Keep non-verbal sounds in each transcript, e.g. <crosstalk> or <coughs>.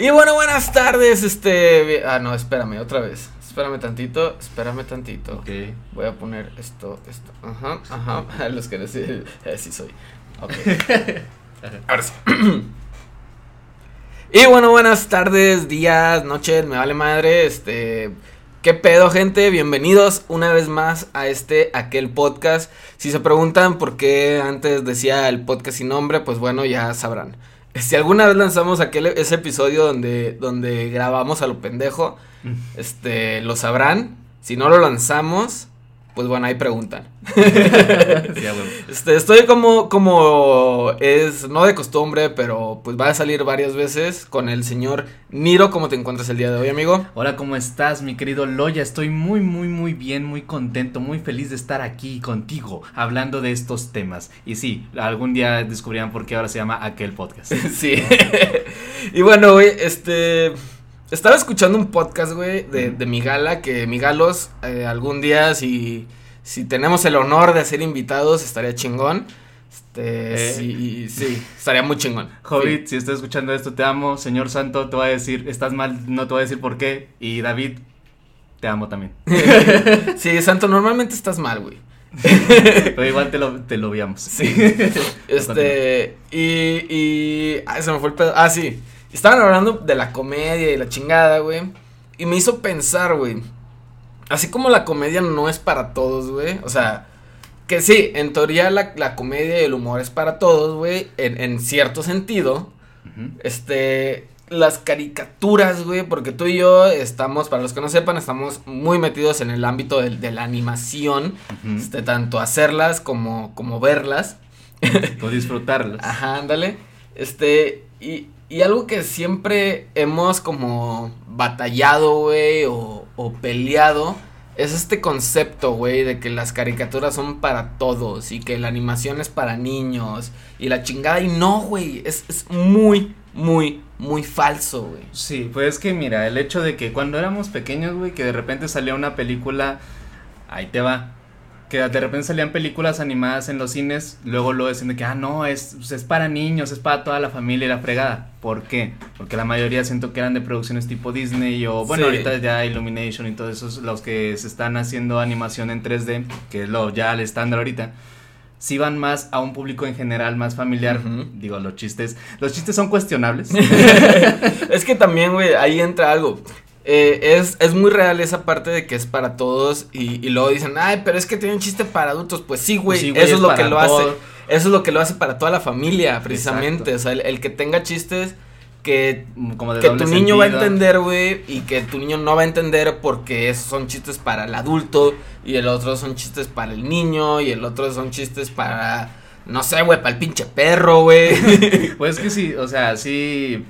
Y bueno, buenas tardes, este... Ah, no, espérame, otra vez. Espérame tantito, espérame tantito. Ok. Voy a poner esto, esto. Ajá, ajá. <laughs> Los que no sé, eh, sí soy. Ok. <laughs> Ahora sí. <clears throat> y bueno, buenas tardes, días, noches, me vale madre. Este. ¿Qué pedo, gente? Bienvenidos una vez más a este, aquel podcast. Si se preguntan por qué antes decía el podcast sin nombre, pues bueno, ya sabrán. <laughs> Si alguna vez lanzamos aquel, ese episodio donde, donde grabamos a lo pendejo, este, lo sabrán. Si no lo lanzamos, pues bueno, ahí preguntan. <laughs> Sí, a huevo. Este, estoy como, como es, no de costumbre, pero pues va a salir varias veces con el señor Niro. ¿Cómo te encuentras el día de hoy, amigo? Hola, ¿cómo estás, mi querido Loya? Estoy muy, muy, muy bien, muy contento, muy feliz de estar aquí contigo, hablando de estos temas. Y sí, algún día descubrirán por qué ahora se llama aquel podcast. <laughs> Sí. <laughs> y bueno, este. Estaba escuchando un podcast, güey, de, de mi gala, que mi galos, eh, algún día, si, si tenemos el honor de ser invitados, estaría chingón. Este, Eh. sí, sí, estaría muy chingón. <laughs> Hobbit, si estás escuchando esto, te amo. Señor Santo, te voy a decir, estás mal, no te voy a decir por qué. Y David, te amo también. Sí, <laughs> sí, Santo, normalmente estás mal, güey. <laughs> Pero igual te lo, te lo obviamos. Sí. Este, y, y, ay, se me fue el pedo. Ah, sí. Estaban hablando de la comedia y la chingada, güey. Y me hizo pensar, güey. Así como la comedia no es para todos, güey. O sea, que sí, en teoría la, la comedia y el humor es para todos, güey. En, en cierto sentido. Este, las caricaturas, güey, porque tú y yo estamos, para los que no sepan, estamos muy metidos en el ámbito de, de la animación, este, tanto hacerlas como, como verlas. O disfrutarlos. <laughs> Ajá, ándale. Este, y, y algo que siempre hemos como batallado, güey, o, o peleado, es este concepto, güey, de que las caricaturas son para todos y que la animación es para niños y la chingada. Y no, güey, es, es muy, muy, muy falso, güey. Sí, pues es que mira, el hecho de que cuando éramos pequeños, güey, que de repente salía una película, ahí te va, que de repente salían películas animadas en los cines, luego lo decían de que, ah, no, es, pues, es para niños, es para toda la familia y la fregada. ¿Por qué? Porque la mayoría siento que eran de producciones tipo Disney o, bueno, Sí. ahorita ya Illumination y todos esos, los que se están haciendo animación en 3D, que es lo ya el estándar ahorita. Si van más a un público en general, más familiar, digo, los chistes, los chistes son cuestionables. <laughs> es que también, güey, ahí entra algo. Eh, es, es muy real esa parte de que es para todos y, y luego dicen, ay, pero es que tiene un chiste para adultos. Pues sí, güey, Sí, eso es es lo que lo hace. Eso es lo que lo hace para toda la familia, precisamente. Exacto. O sea, el, el que tenga chistes que, como de que tu niño va a entender, güey, y que tu niño no va a entender porque esos son chistes para el adulto y el otro son chistes para el niño y el otro son chistes para, no sé, güey, para el pinche perro, güey. <laughs> Pues que sí, o sea, sí,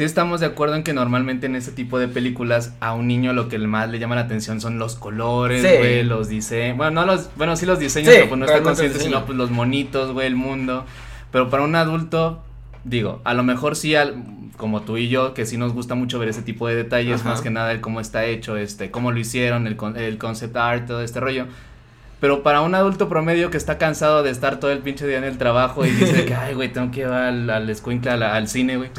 sí estamos de acuerdo en que normalmente en ese tipo de películas a un niño lo que más le llama la atención son los colores, Sí. los diseños, bueno, no los, bueno, sí los diseños, Sí, pero pues no está consciente, sino pues los monitos, güey, el mundo, pero para un adulto, digo, a lo mejor sí, al- como tú y yo, que sí nos gusta mucho ver ese tipo de detalles, Ajá. más que nada el cómo está hecho, este, cómo lo hicieron, el, el concept art, todo este rollo. Pero para un adulto promedio que está cansado de estar todo el pinche día en el trabajo y dice <laughs> que, ay, güey, tengo que ir al, al escuincla, al, al cine, güey.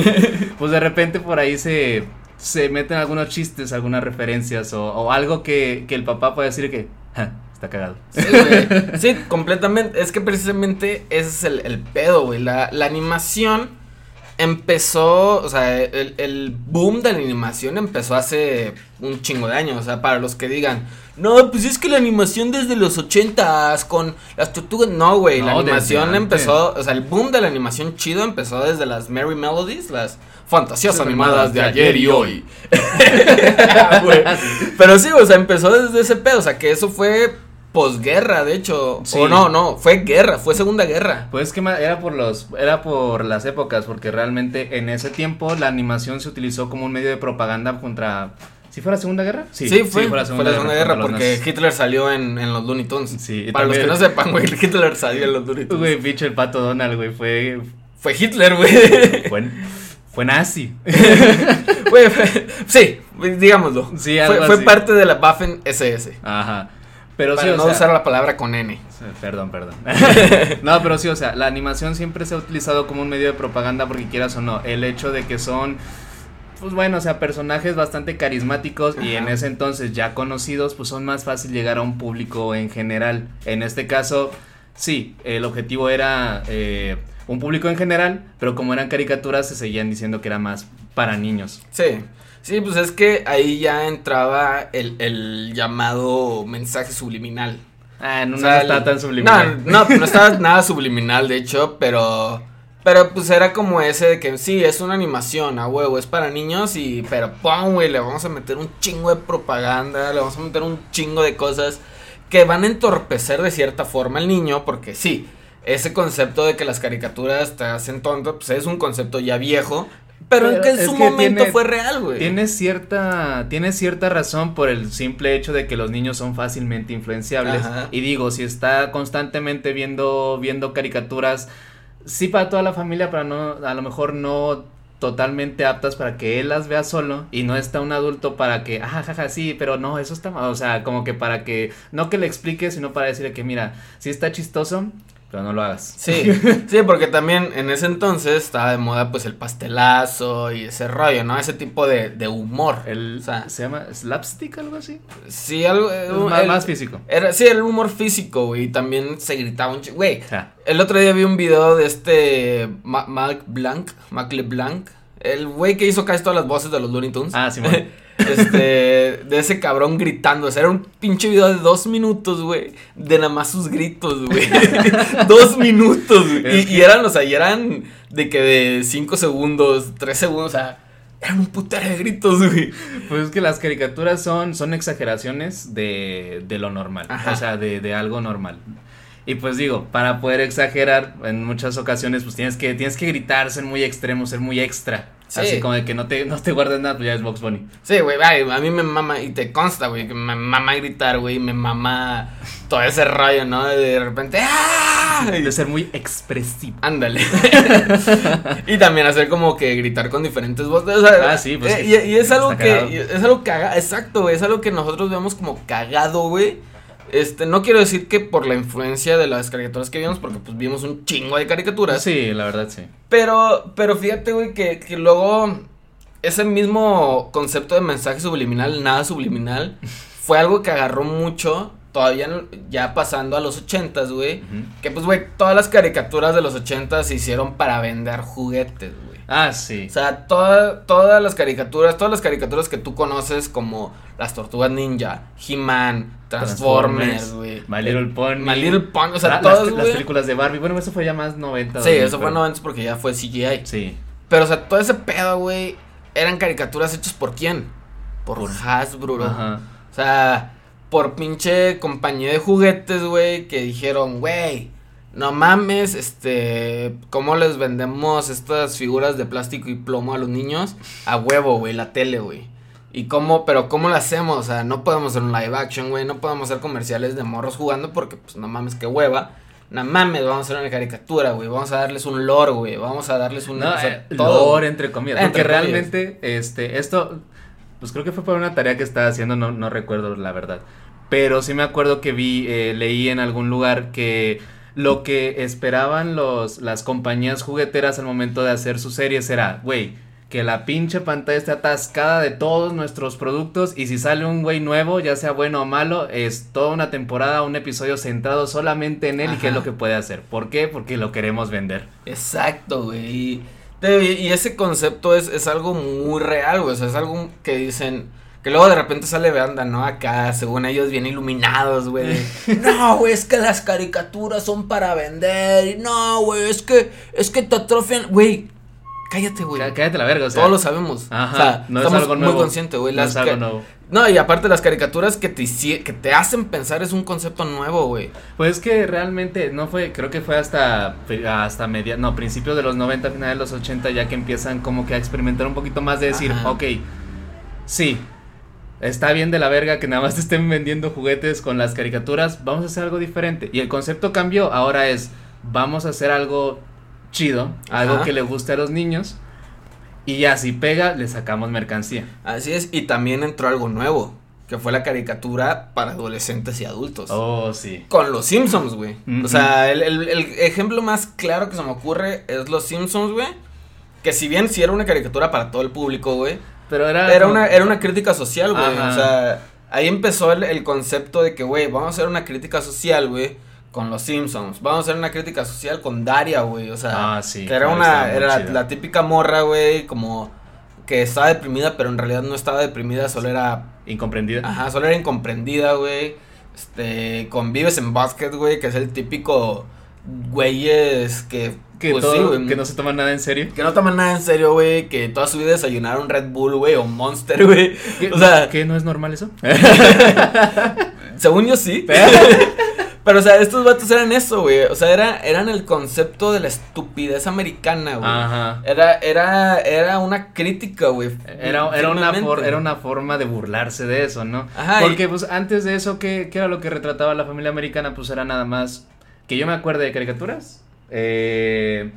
<laughs> pues de repente por ahí se, se meten algunos chistes, algunas referencias o, o algo que, que el papá puede decir que, "Ja, está cagado. Sí, güey. Sí, completamente. Es que precisamente ese es el, el pedo, güey. La, la animación empezó, o sea, el, el boom de la animación empezó hace un chingo de años. O sea, para los que digan, no, pues es que la animación desde los ochentas con las tortugas. No, güey, la No, animación empezó, o sea, el boom de la animación chido empezó desde las Merry Melodies, las fantasías animadas de ayer y hoy. <laughs> <laughs> Pero sí, o sea, empezó desde ese pedo, o sea, que eso fue posguerra, de hecho. Sí. O no, no, fue guerra, fue segunda guerra. Pues que era por los era por las épocas porque realmente en ese tiempo la animación se utilizó como un medio de propaganda contra si fuera Segunda Guerra? Sí, fue, fue la la segunda, guerra, porque. Hitler salió en, en los Looney Tunes. Sí, Para los que no sepan, güey, <laughs> Hitler salió en los Looney Tunes. Güey, bicho el pato Donald, güey, fue Fue Hitler, güey. fue, fue nazi. <laughs> Güey, fue- sí, digámoslo. Sí, fue, algo fue así. parte de la Waffen SS. Ajá. Pero para sí, o no sea, usar la palabra con N. Perdón, perdón. <laughs> no, pero sí, o sea, la animación siempre se ha utilizado como un medio de propaganda porque quieras o no, el hecho de que son pues bueno, o sea, personajes bastante carismáticos y en ese entonces ya conocidos, pues son más fácil llegar a un público en general. En este caso, sí, el objetivo era eh, un público en general, pero como eran caricaturas se seguían diciendo que era más para niños. Sí. Sí, pues es que ahí ya entraba el, el llamado mensaje subliminal. Ah, no, no estaba tan subliminal. No, no, no estaba <laughs> nada subliminal, de hecho, pero pero pues era como ese de que sí, es una animación, a huevo, es para niños y pero pum, güey, le vamos a meter un chingo de propaganda, le vamos a meter un chingo de cosas que van a entorpecer de cierta forma al niño porque sí, ese concepto de que las caricaturas te hacen tonto, pues es un concepto ya viejo, pero, en que en su momento fue real, güey. Tiene cierta, tiene cierta razón por el simple hecho de que los niños son fácilmente influenciables. Y digo, si está constantemente viendo, viendo caricaturas sí para toda la familia, pero no, a lo mejor no totalmente aptas para que él las vea solo y no está un adulto para que, ah, jaja, sí, pero no, eso está mal, o sea, como que para que, no que le explique, sino para decirle que, mira, si está chistoso, pero no lo hagas. Sí, <laughs> sí, porque también en ese entonces estaba de moda pues el pastelazo y ese rollo, ¿no? Ese tipo de, de humor. El, ¿Se llama slapstick algo así? Sí, algo... más, más, físico. Era, sí, el humor físico, güey, y también se gritaba un chico, güey. El otro día vi un video de este Mac Blanc, Mac LeBlanc, el güey que hizo casi todas las voces de los Looney Tunes. Ah, sí, <laughs> este, de ese cabrón gritando. O sea, era un pinche video de dos minutos, güey. De nada más sus gritos, güey. <laughs> dos minutos, güey. Y, eran, o sea, y eran de que de cinco segundos, tres segundos, o sea. Eran un putero de gritos, güey. Pues es que las caricaturas son, son exageraciones de, de lo normal. O sea, de, de algo normal. Y pues digo, para poder exagerar, en muchas ocasiones, pues tienes que, tienes que gritar, ser muy extremo, ser muy extra. Así como de que no te, no te guardes nada, pues ya es Box Bunny. Sí, güey, a mí me mama, y te consta, güey, que me mama gritar, güey, me mama todo ese rollo, ¿no? De repente, ¡ah! De ser muy expresivo. Ándale. <laughs> <laughs> y también hacer como que gritar con diferentes voces. O sea, ah, sí, pues. Eh, y, es algo que, es algo cagado, exacto, güey, es algo que nosotros vemos como cagado, güey este, no quiero decir que por la influencia de las caricaturas que vimos, porque pues vimos un chingo de caricaturas. Sí, la verdad sí. Pero, pero fíjate, güey, que, que luego ese mismo concepto de mensaje subliminal, nada subliminal, <laughs> fue algo que agarró mucho, todavía ya pasando a los ochentas, güey. Que pues, güey, todas las caricaturas de los ochentas se hicieron para vender juguetes, güey. Ah, sí. O sea, todas las caricaturas, todas las caricaturas que tú conoces como las Tortugas Ninja, He-Man, Transformers, güey. My Little Pony. My Little Pony, o sea, todas, las, películas de Barbie. Bueno, eso fue ya más 90. Sí, eso fue 90 porque ya fue CGI. Sí. Pero, o sea, todo ese pedo, güey, eran caricaturas hechas por quién? Por, Hasbro. Ajá. O sea, por pinche compañía de juguetes, güey, que dijeron, güey, no mames, este, ¿cómo les vendemos estas figuras de plástico y plomo a los niños? A huevo, güey, la tele, güey. ¿Y cómo, pero cómo lo hacemos? O sea, no podemos hacer un live action, güey, no podemos hacer comerciales de morros jugando porque, pues, no mames, qué hueva. No mames, vamos a hacer una caricatura, güey. Vamos a darles un lore, güey. Vamos a darles un. No, eh, lore, entre comillas. porque realmente, este, esto, pues creo que fue por una tarea que estaba haciendo, no, no recuerdo la verdad. Pero sí me acuerdo que vi, eh, leí en algún lugar que lo que esperaban los, las compañías jugueteras al momento de hacer sus series era, güey, que la pinche pantalla esté atascada de todos nuestros productos y si sale un güey nuevo, ya sea bueno o malo, es toda una temporada, un episodio centrado solamente en él y qué es lo que puede hacer. ¿Por qué? Porque lo queremos vender. Exacto, güey. Y, ese concepto es, es algo muy real, güey. O sea, es algo que dicen que luego de repente sale banda, ¿no? Acá, según ellos, bien iluminados, güey. <laughs> no, güey, es que las caricaturas son para vender. no, güey, es que, es que te atrofian. Güey, cállate, güey. Cállate la verga, o sea. Todos lo sabemos. Ajá, o sea, no estamos es algo nuevo. muy conscientes, güey. No es algo nuevo. No, y aparte las caricaturas que te, que te hacen pensar es un concepto nuevo, güey. Pues es que realmente no fue, creo que fue hasta, hasta media, no, principios de los 90, finales de los 80, ya que empiezan como que a experimentar un poquito más de decir, ok, sí, Está bien de la verga que nada más te estén vendiendo juguetes con las caricaturas. Vamos a hacer algo diferente. Y el concepto cambió. Ahora es, vamos a hacer algo chido, algo que le guste a los niños. Y ya si pega, le sacamos mercancía. Así es. Y también entró algo nuevo. Que fue la caricatura para adolescentes y adultos. Oh, sí. Con los Simpsons, güey. O sea, el, el, el, ejemplo más claro que se me ocurre es los Simpsons, güey. Que si bien sí era una caricatura para todo el público, güey Pero era. Era como- una, era una crítica social, güey. O sea, ahí empezó el, el concepto de que, güey, vamos a hacer una crítica social, güey, con los Simpsons. Vamos a hacer una crítica social con Daria, güey. O sea, Ah, sí, que era una, era la, típica morra, güey, como que estaba deprimida, pero en realidad no estaba deprimida, solo era, Incomprendida. ajá, solo era incomprendida, güey. Este, con Vives en Basket, güey, que es el típico güeyes que, Que, pues, todo- sí, que no se toman nada en serio. que no toman nada en serio, güey, que toda su vida desayunaron Red Bull, güey, o Monster, güey. ¿Qué- O sea, ¿Qué no es normal eso? <laughs> según yo sí. <laughs> Pero, o sea, estos vatos eran eso, güey. O sea, era, eran el concepto de la estupidez americana, güey. Ajá. Era, era, era una crítica, güey. Era, era, una for- era una forma de burlarse de eso, ¿no? Ajá, Porque, y- pues, antes de eso, ¿qué, qué era lo que retrataba la familia americana? Pues era nada más que yo me acuerde de caricaturas, eh,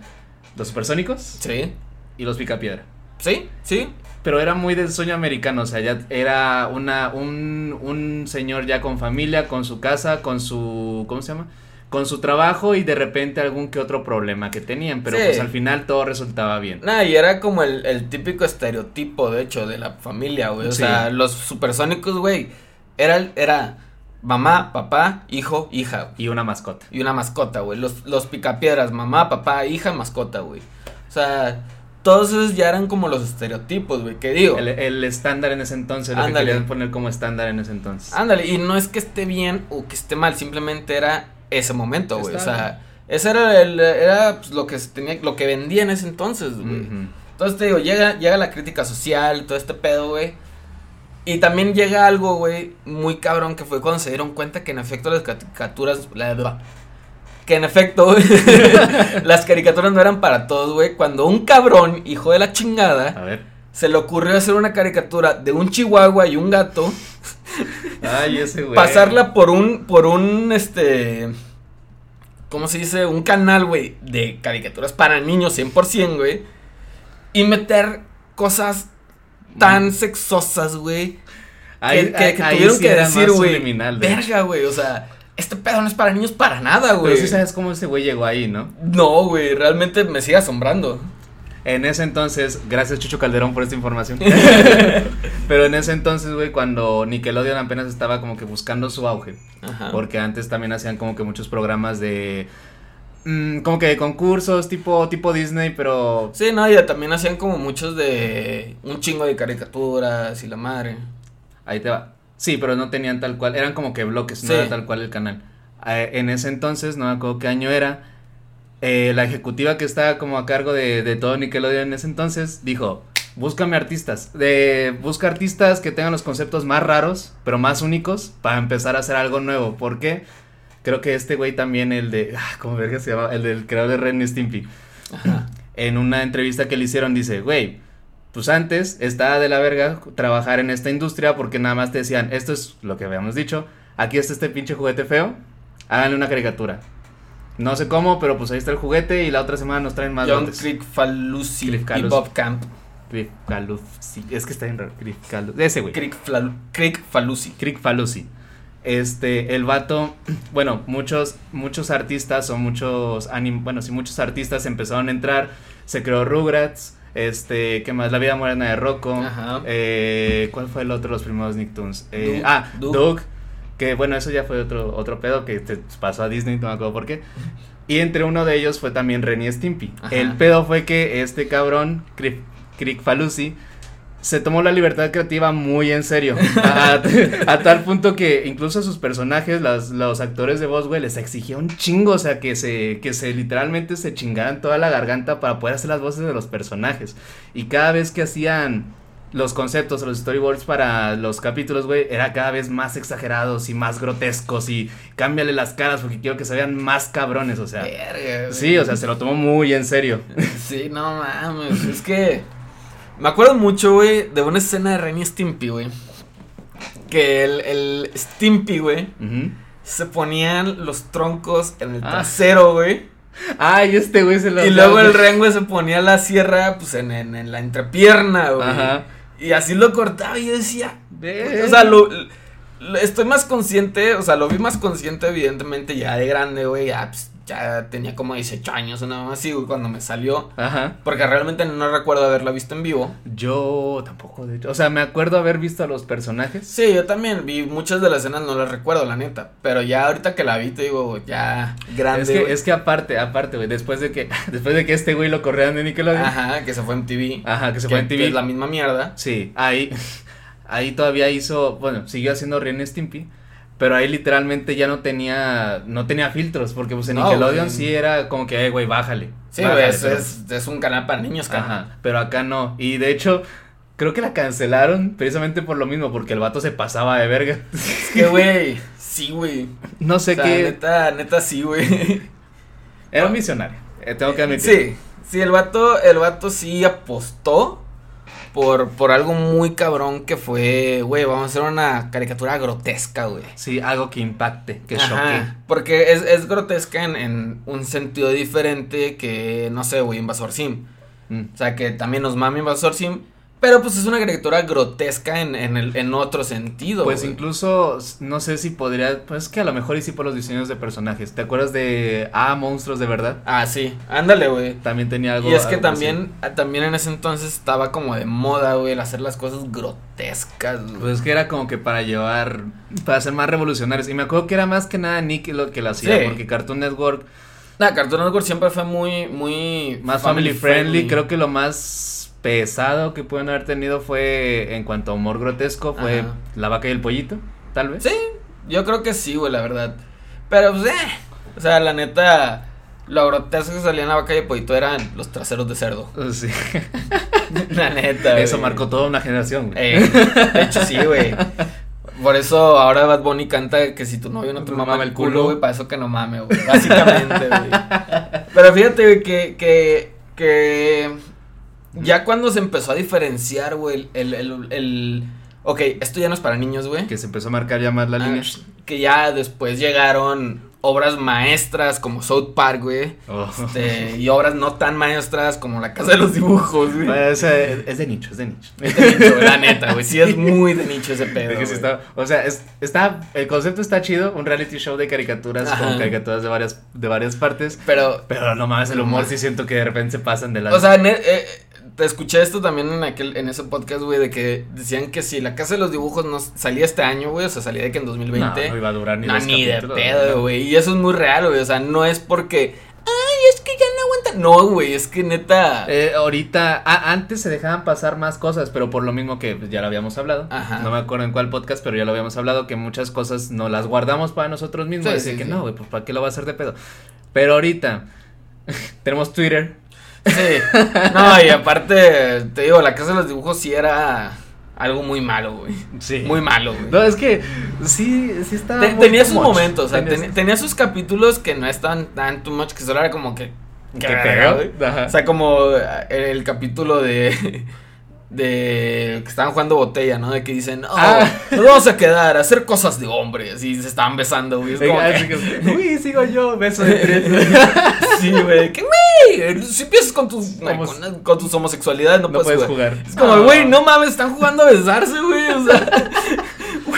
los supersónicos Sí, y los picapiedra. sí, sí. Pero era muy del sueño americano, o sea, ya era una, un, un señor ya con familia, con su casa, con su, ¿cómo se llama? Con su trabajo y de repente algún que otro problema que tenían, pero Sí. pues al final todo resultaba bien. Nah, y era como el, el típico estereotipo, de hecho, de la familia, güey. O Sí. sea, los supersónicos, güey. Era, el- era mamá, papá, hijo, hija. güey. Y una mascota. Y una mascota, güey. Los, los picapiedras, mamá, papá, hija, mascota, güey. O sea, todos esos ya eran como los estereotipos, güey. Que digo, El, el estándar en ese entonces, lo Ándale. que querían poner como estándar en ese entonces. ándale. Y no es que esté bien o que esté mal, simplemente era ese momento, güey. O sea, ese era, el, era pues, lo que se tenía, lo que vendía en ese entonces, güey. Entonces te digo, llega, llega la crítica social, todo este pedo, güey. Y también llega algo, güey, muy cabrón, que fue cuando se dieron cuenta que en efecto las caricaturas... la- que en efecto, <laughs> las caricaturas no eran para todos, güey. Cuando un cabrón, hijo de la chingada, A ver. se le ocurrió hacer una caricatura de un chihuahua y un gato, Ay, ese güey. pasarla por un, por un, este... ¿Cómo se dice? Un canal, güey, de caricaturas para niños 100%, güey. Y meter cosas tan sexosas, güey. Que, que- ahí- que ahí tuvieron sí que decir, güey. Verga, güey. O sea, este pedo no es para niños para nada, güey. Pero sí sabes cómo ese güey llegó ahí, ¿no? No, güey. Realmente me sigue asombrando. En ese entonces, gracias Chucho Calderón por esta información. <laughs> Pero en ese entonces, güey, cuando Nickelodeon apenas estaba como que buscando su auge. Ajá. Porque antes también hacían como que muchos programas de. Mm, como que de concursos, tipo, tipo Disney, pero. Sí, no, y también hacían como muchos de un chingo de caricaturas y la madre. Ahí te va. Sí, pero no tenían tal cual. Eran como que bloques, Sí. no era tal cual el canal. Eh, en ese entonces, no me acuerdo qué año era. eh, la ejecutiva que estaba como a cargo de, de todo Nickelodeon en ese entonces dijo: Búscame artistas. De, busca artistas que tengan los conceptos más raros, pero más únicos, para empezar a hacer algo nuevo. ¿Por qué? Creo que este güey también, el de. ah, ¿Cómo verga se llama? El del creador de Ren y Stimpy. Ajá. En una entrevista que le hicieron, dice: Güey, pues antes estaba de la verga trabajar en esta industria porque nada más te decían: Esto es lo que habíamos dicho. Aquí está este pinche juguete feo. Háganle una caricatura. No sé cómo, pero pues ahí está el juguete y la otra semana nos traen más John. Crick Falusi y. Bob Camp. Crick Falusi. Es que está en raro. Crick Falusi. Ese güey. Crick Falusi. Crick Falusi. Este, el vato, <clears throat> bueno, muchos, muchos artistas o muchos anim, bueno, sí, muchos artistas empezaron a entrar, se creó Rugrats, este, ¿qué más? La vida moderna de Rocco, Ajá. eh, ¿cuál fue el otro de los primeros Nicktoons? Eh, ah, Doug. Doug, que bueno, eso ya fue otro, otro pedo que te pasó a Disney, no me acuerdo por qué. Y entre uno de ellos fue también Ren y Stimpy. Ajá. El pedo fue que este cabrón, Crick, Crick Falusi, se tomó la libertad creativa muy en serio. A, a tal punto que incluso a sus personajes, los, los actores de voz, güey, les exigía un chingo. O sea, que se, que se literalmente se chingaran toda la garganta para poder hacer las voces de los personajes. Y cada vez que hacían los conceptos los storyboards para los capítulos, güey, era cada vez más exagerados y más grotescos. Y cámbiale las caras porque quiero que se vean más cabrones. O sea, Verga, sí, o sea, se lo tomó muy en serio. Sí, no mames. Es que. Me acuerdo mucho, güey, de una escena de Ren y Stimpy, güey. Que el, el Stimpy, güey, se ponían los troncos en el Ah. trasero, güey. Ay, este güey se lo Y luego el Ren, güey, se ponía la sierra, pues, en, en, en la entrepierna, güey. Ajá. Y así lo cortaba y yo decía. O sea, lo, lo- estoy más consciente, o sea, lo vi más consciente, evidentemente, ya de grande, güey. Ya, pues, ya tenía como 18 años, una más así, güey, cuando me salió. Ajá. Porque realmente no recuerdo haberla visto en vivo. Yo tampoco, de hecho. O sea, me acuerdo haber visto a los personajes. Sí, yo también vi muchas de las escenas, no las recuerdo, la neta. Pero ya ahorita que la vi, te digo, ya grande. Es que, güey. es que aparte, aparte, güey, después de que, <laughs> después de que este güey lo corrieran de Nickelodeon. Ajá, que se fue en TV. Ajá, que se fue en que TV. es la misma mierda. Sí, ahí, <laughs> ahí todavía hizo, bueno, siguió haciendo Ren Stimpy, pero ahí literalmente ya no tenía, no tenía filtros, porque pues en No, Nickelodeon sí era como que, eh, güey, bájale. Sí, bájale, es, pero- es, es un canal para niños, cara. Ajá, pero acá no, y de hecho, creo que la cancelaron precisamente por lo mismo, porque el vato se pasaba de verga. <laughs> Es que, güey, sí, güey. No sé O sea, qué, neta, neta, sí, güey. era un visionario, eh, tengo que admitir. Sí, sí, el vato, el vato sí apostó por, por algo muy cabrón que fue, güey, vamos a hacer una caricatura grotesca, güey. Sí, algo que impacte, que choque. Porque es, es grotesca en, en un sentido diferente que, no sé, güey, Invasor Sim. Mm. O sea, que también nos mame Invasor Sim. Pero pues es una caricatura grotesca en, en, el, en otro sentido. Pues incluso, no sé si podría, pues es que a lo mejor y sí por los diseños de personajes. ¿Te acuerdas de Ah, monstruos de verdad? Ah, sí, ándale, güey. También tenía algo. Y es que así. también, ah, también en ese entonces estaba como de moda, güey, el hacer las cosas grotescas, güey. Pues es que era como que para llevar, para ser más revolucionarios. Y me acuerdo que era más que nada Nick lo que lo hacía, Sí. porque Cartoon Network, Nah, Cartoon Network siempre fue muy, muy... más family, friendly, creo que lo más pesado que pueden haber tenido fue, en cuanto a humor grotesco, fue Ajá. La vaca y el pollito, tal vez. Sí, yo creo que sí, güey, la verdad. Pero, pues, eh. O sea, la neta, lo grotesco que salía en la vaca y el pollito eran los traseros de cerdo. <laughs> Sí. <laughs> la neta, güey. Eso marcó toda una generación. güey. Eh, de hecho, sí, güey. Por eso ahora Bad Bunny canta que si tu novio no te mama mama el culo. güey, para eso que no mame, güey. Básicamente, güey. <laughs> Pero fíjate, güey, que, que, que ya cuando se empezó a diferenciar, güey, el, el, el, el- ok, esto ya no es para niños, güey. Que se empezó a marcar ya más la Ah, línea. que ya después llegaron obras maestras como South Park, güey. Oh. Este, y obras no tan maestras como La Casa de los Dibujos, güey. Bueno, o sea, es, es de nicho, es de nicho. Es de nicho, la neta, güey. Sí es muy de nicho ese pedo. Es que sí güey. está- o sea, es- está, el concepto está chido, un reality show de caricaturas Ajá. con caricaturas de varias, de varias partes, Pero, pero no mames, el humor sí siento que de repente se pasan de la... o sea, ne- eh, te escuché esto también en aquel, en ese podcast, güey, de que decían que si La Casa de los Dibujos no salía este año, güey, o sea, salía de que en 2020. no, no iba a durar ni No, ni de pedo, güey. Y eso es muy real, güey. O sea, no es porque. Ay, es que ya no aguanta. No, güey. Es que neta. Eh, ahorita, ah, antes se dejaban pasar más cosas, pero por lo mismo que pues, ya lo habíamos hablado. Ajá. No me acuerdo en cuál podcast, pero ya lo habíamos hablado, que muchas cosas no las guardamos para nosotros mismos. Sí, así sí, que sí. no, güey, pues para qué lo va a hacer de pedo. Pero ahorita <laughs> tenemos Twitter. Sí. No, y aparte, te digo, La Casa de los Dibujos sí era algo muy malo, güey. Sí. Muy malo, güey. No, es que sí, sí está. Te- muy tenía sus much. momentos, o sea, Tenía- ten- tenía sus capítulos que no estaban tan too much, que solo era como que. Ajá. O sea, como eh, el capítulo de. De que estaban jugando botella, ¿no? De que dicen, oh, Ah. nos vamos a quedar a hacer cosas de hombres. Y se estaban besando, güey. Es como Así que- que, Uy, sigo yo, beso de tres. <laughs> Sí, güey. Que, güey. Si empiezas con tus, con, con tus homosexualidades, no, No puedes, puedes jugar. jugar. Es como, Ah. güey, no mames, están jugando a besarse, güey. O sea, <laughs>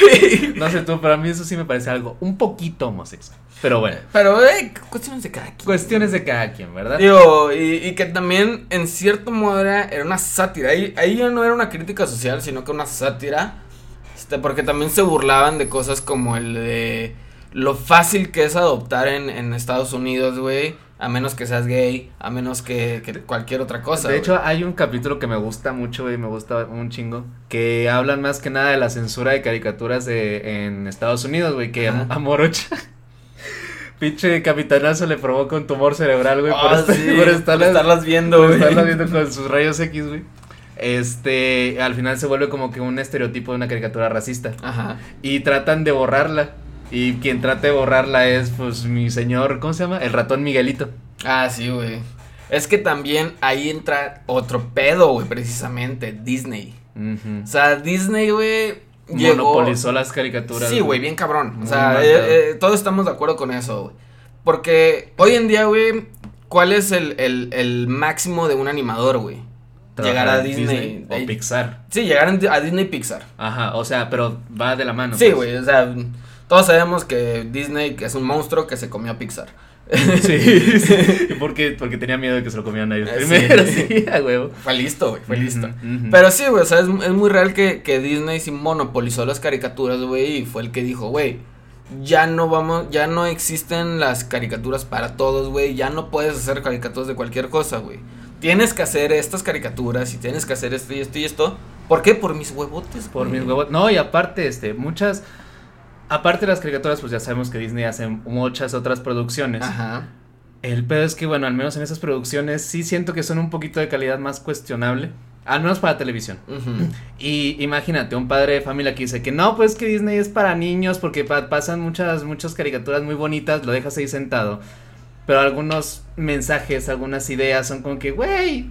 güey. No sé tú, pero a mí eso sí me parece algo un poquito homosexual. Pero bueno, Pero, eh, cuestiones de cada quien. cuestiones de cada quien, ¿verdad? Digo, y, y que también, en cierto modo, era, era una sátira. Ahí, ahí ya no era una crítica social, sino que una sátira. Este, porque también se burlaban de cosas como el de lo fácil que es adoptar en, en Estados Unidos, güey. A menos que seas gay, a menos que, que cualquier otra cosa. de güey. hecho, hay un capítulo que me gusta mucho y me gusta un chingo. Que hablan más que nada de la censura de caricaturas de, en Estados Unidos, güey. Que Ajá. a Morocha. <laughs> Pinche capitanazo le provoca un tumor cerebral, güey. por, Ah, sí, por por estarlas- estarlas viendo, güey. estarla viendo con sus rayos X, güey. Este, al final se vuelve como que un estereotipo de una caricatura racista. Ajá. Y tratan de borrarla. Y quien trata de borrarla es, pues, mi señor, ¿cómo se llama? El ratón Miguelito. Ah, sí, güey. Es que también ahí entra otro pedo, güey, precisamente, Disney. O sea, Disney, güey, llegó... Monopolizó las caricaturas. Sí, güey, bien cabrón. O sea, eh, eh, todos estamos de acuerdo con eso, güey. Porque hoy en día, güey, ¿cuál es el, el, el máximo de un animador, güey? Llegar a Disney. o Pixar. Sí, llegar a Disney Pixar. Ajá, o sea, pero va de la mano. Sí, pues. güey, o sea, todos sabemos que Disney que es un monstruo que se comió a Pixar. Sí, <laughs> sí. Porque, porque tenía miedo de que se lo comieran a ellos sí. primero, <laughs> sí, a huevo. Fue listo, güey, fue listo. Pero sí, güey, o sea, es, es muy real que, que Disney sí monopolizó las caricaturas, güey, y fue el que dijo, güey, ya no vamos, ya no existen las caricaturas para todos, güey, ya no puedes hacer caricaturas de cualquier cosa, güey. Tienes que hacer estas caricaturas y tienes que hacer esto y esto y esto. ¿Por qué? Por mis huevotes, Por mis huevos. No, y aparte, este, muchas. Aparte de las caricaturas, pues ya sabemos que Disney hace muchas otras producciones. Ajá. El pedo es que, bueno, al menos en esas producciones sí siento que son un poquito de calidad más cuestionable. Al menos para televisión. Y imagínate, un padre de familia que dice que no, pues que Disney es para niños porque pa- pasan muchas, muchas caricaturas muy bonitas, lo dejas ahí sentado. Pero algunos mensajes, algunas ideas son como que, güey,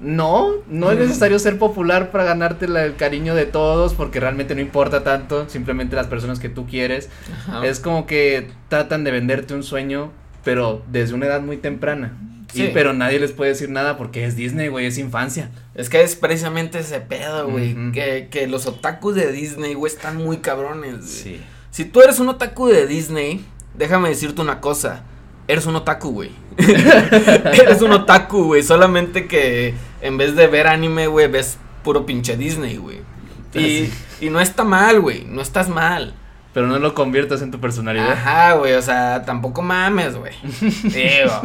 no, no es necesario ser popular para ganarte la- el cariño de todos porque realmente no importa tanto, simplemente las personas que tú quieres. Ajá. Es como que tratan de venderte un sueño, pero desde una edad muy temprana. Sí. Y, pero nadie les puede decir nada porque es Disney, güey, es infancia. Es que es precisamente ese pedo, güey. Que, que los otakus de Disney, güey, están muy cabrones. Sí. Si tú eres un otaku de Disney, déjame decirte una cosa. Eres un otaku, güey. <laughs> eres un otaku, güey. Solamente que en vez de ver anime, güey, ves puro pinche Disney, güey. Y, y no está mal, güey. No estás mal. Pero no lo conviertas en tu personalidad. Ajá, güey. O sea, tampoco mames, güey. <laughs> Digo,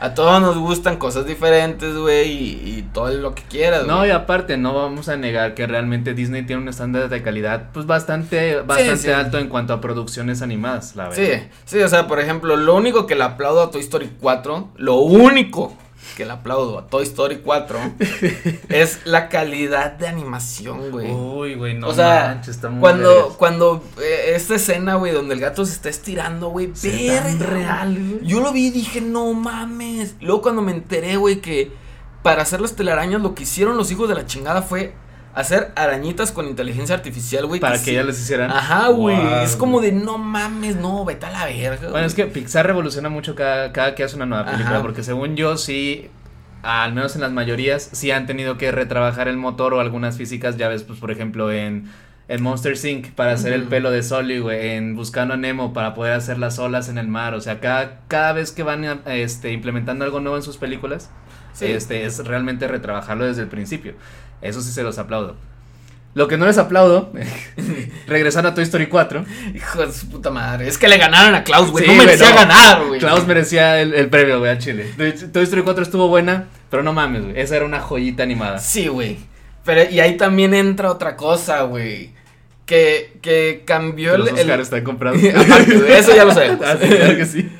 a todos nos gustan cosas diferentes, güey. Y, y todo lo que quieras, No, y aparte, no vamos a negar que realmente Disney tiene un estándar de calidad, pues bastante, bastante sí. alto en cuanto a producciones animadas, la verdad. Sí, sí, o sea, por ejemplo, lo único que le aplaudo a Toy Story 4, lo único que le aplaudo a Toy Story 4 <laughs> es la calidad de animación, güey. Uy, güey, no o sea, manches, está muy cuando, cuando eh, esta escena, güey, donde el gato se está estirando, güey, Se ve tan verga, real, güey. Yo lo vi y dije, no mames. Luego cuando me enteré, güey, que para hacer las telarañas lo que hicieron los hijos de la chingada fue hacer arañitas con inteligencia artificial, güey. Para que ya les hicieran. Ajá, güey. Wow, es como de no mames, no, vete a la verga. Bueno, es güey". que Pixar revoluciona mucho cada, cada que hace una nueva película, Ajá. porque según yo sí, al menos en las mayorías, sí han tenido que retrabajar el motor o algunas físicas, ya ves, pues por ejemplo en, en Monster Inc. para hacer el pelo de Sully, güey, en Buscando a Nemo para poder hacer las olas en el mar, o sea, cada, cada vez que van este, implementando algo nuevo en sus películas, Sí. este, es realmente retrabajarlo desde el principio. Eso sí se los aplaudo. Lo que no les aplaudo, <laughs> regresando a Toy Story 4, Hijo de su puta madre. Es que le ganaron a Klaus, güey. Sí, no merecía no. ganar, güey. Klaus merecía el, el premio, güey, al Chile. Toy Story 4 estuvo buena, pero no mames, güey. Esa era una joyita animada. Sí, güey. Pero y ahí también entra otra cosa, güey. Que, que cambió Que los el. Oscar. <laughs> Aparte, güey, eso ya lo sabemos. <laughs> Ah, sí, claro que sí.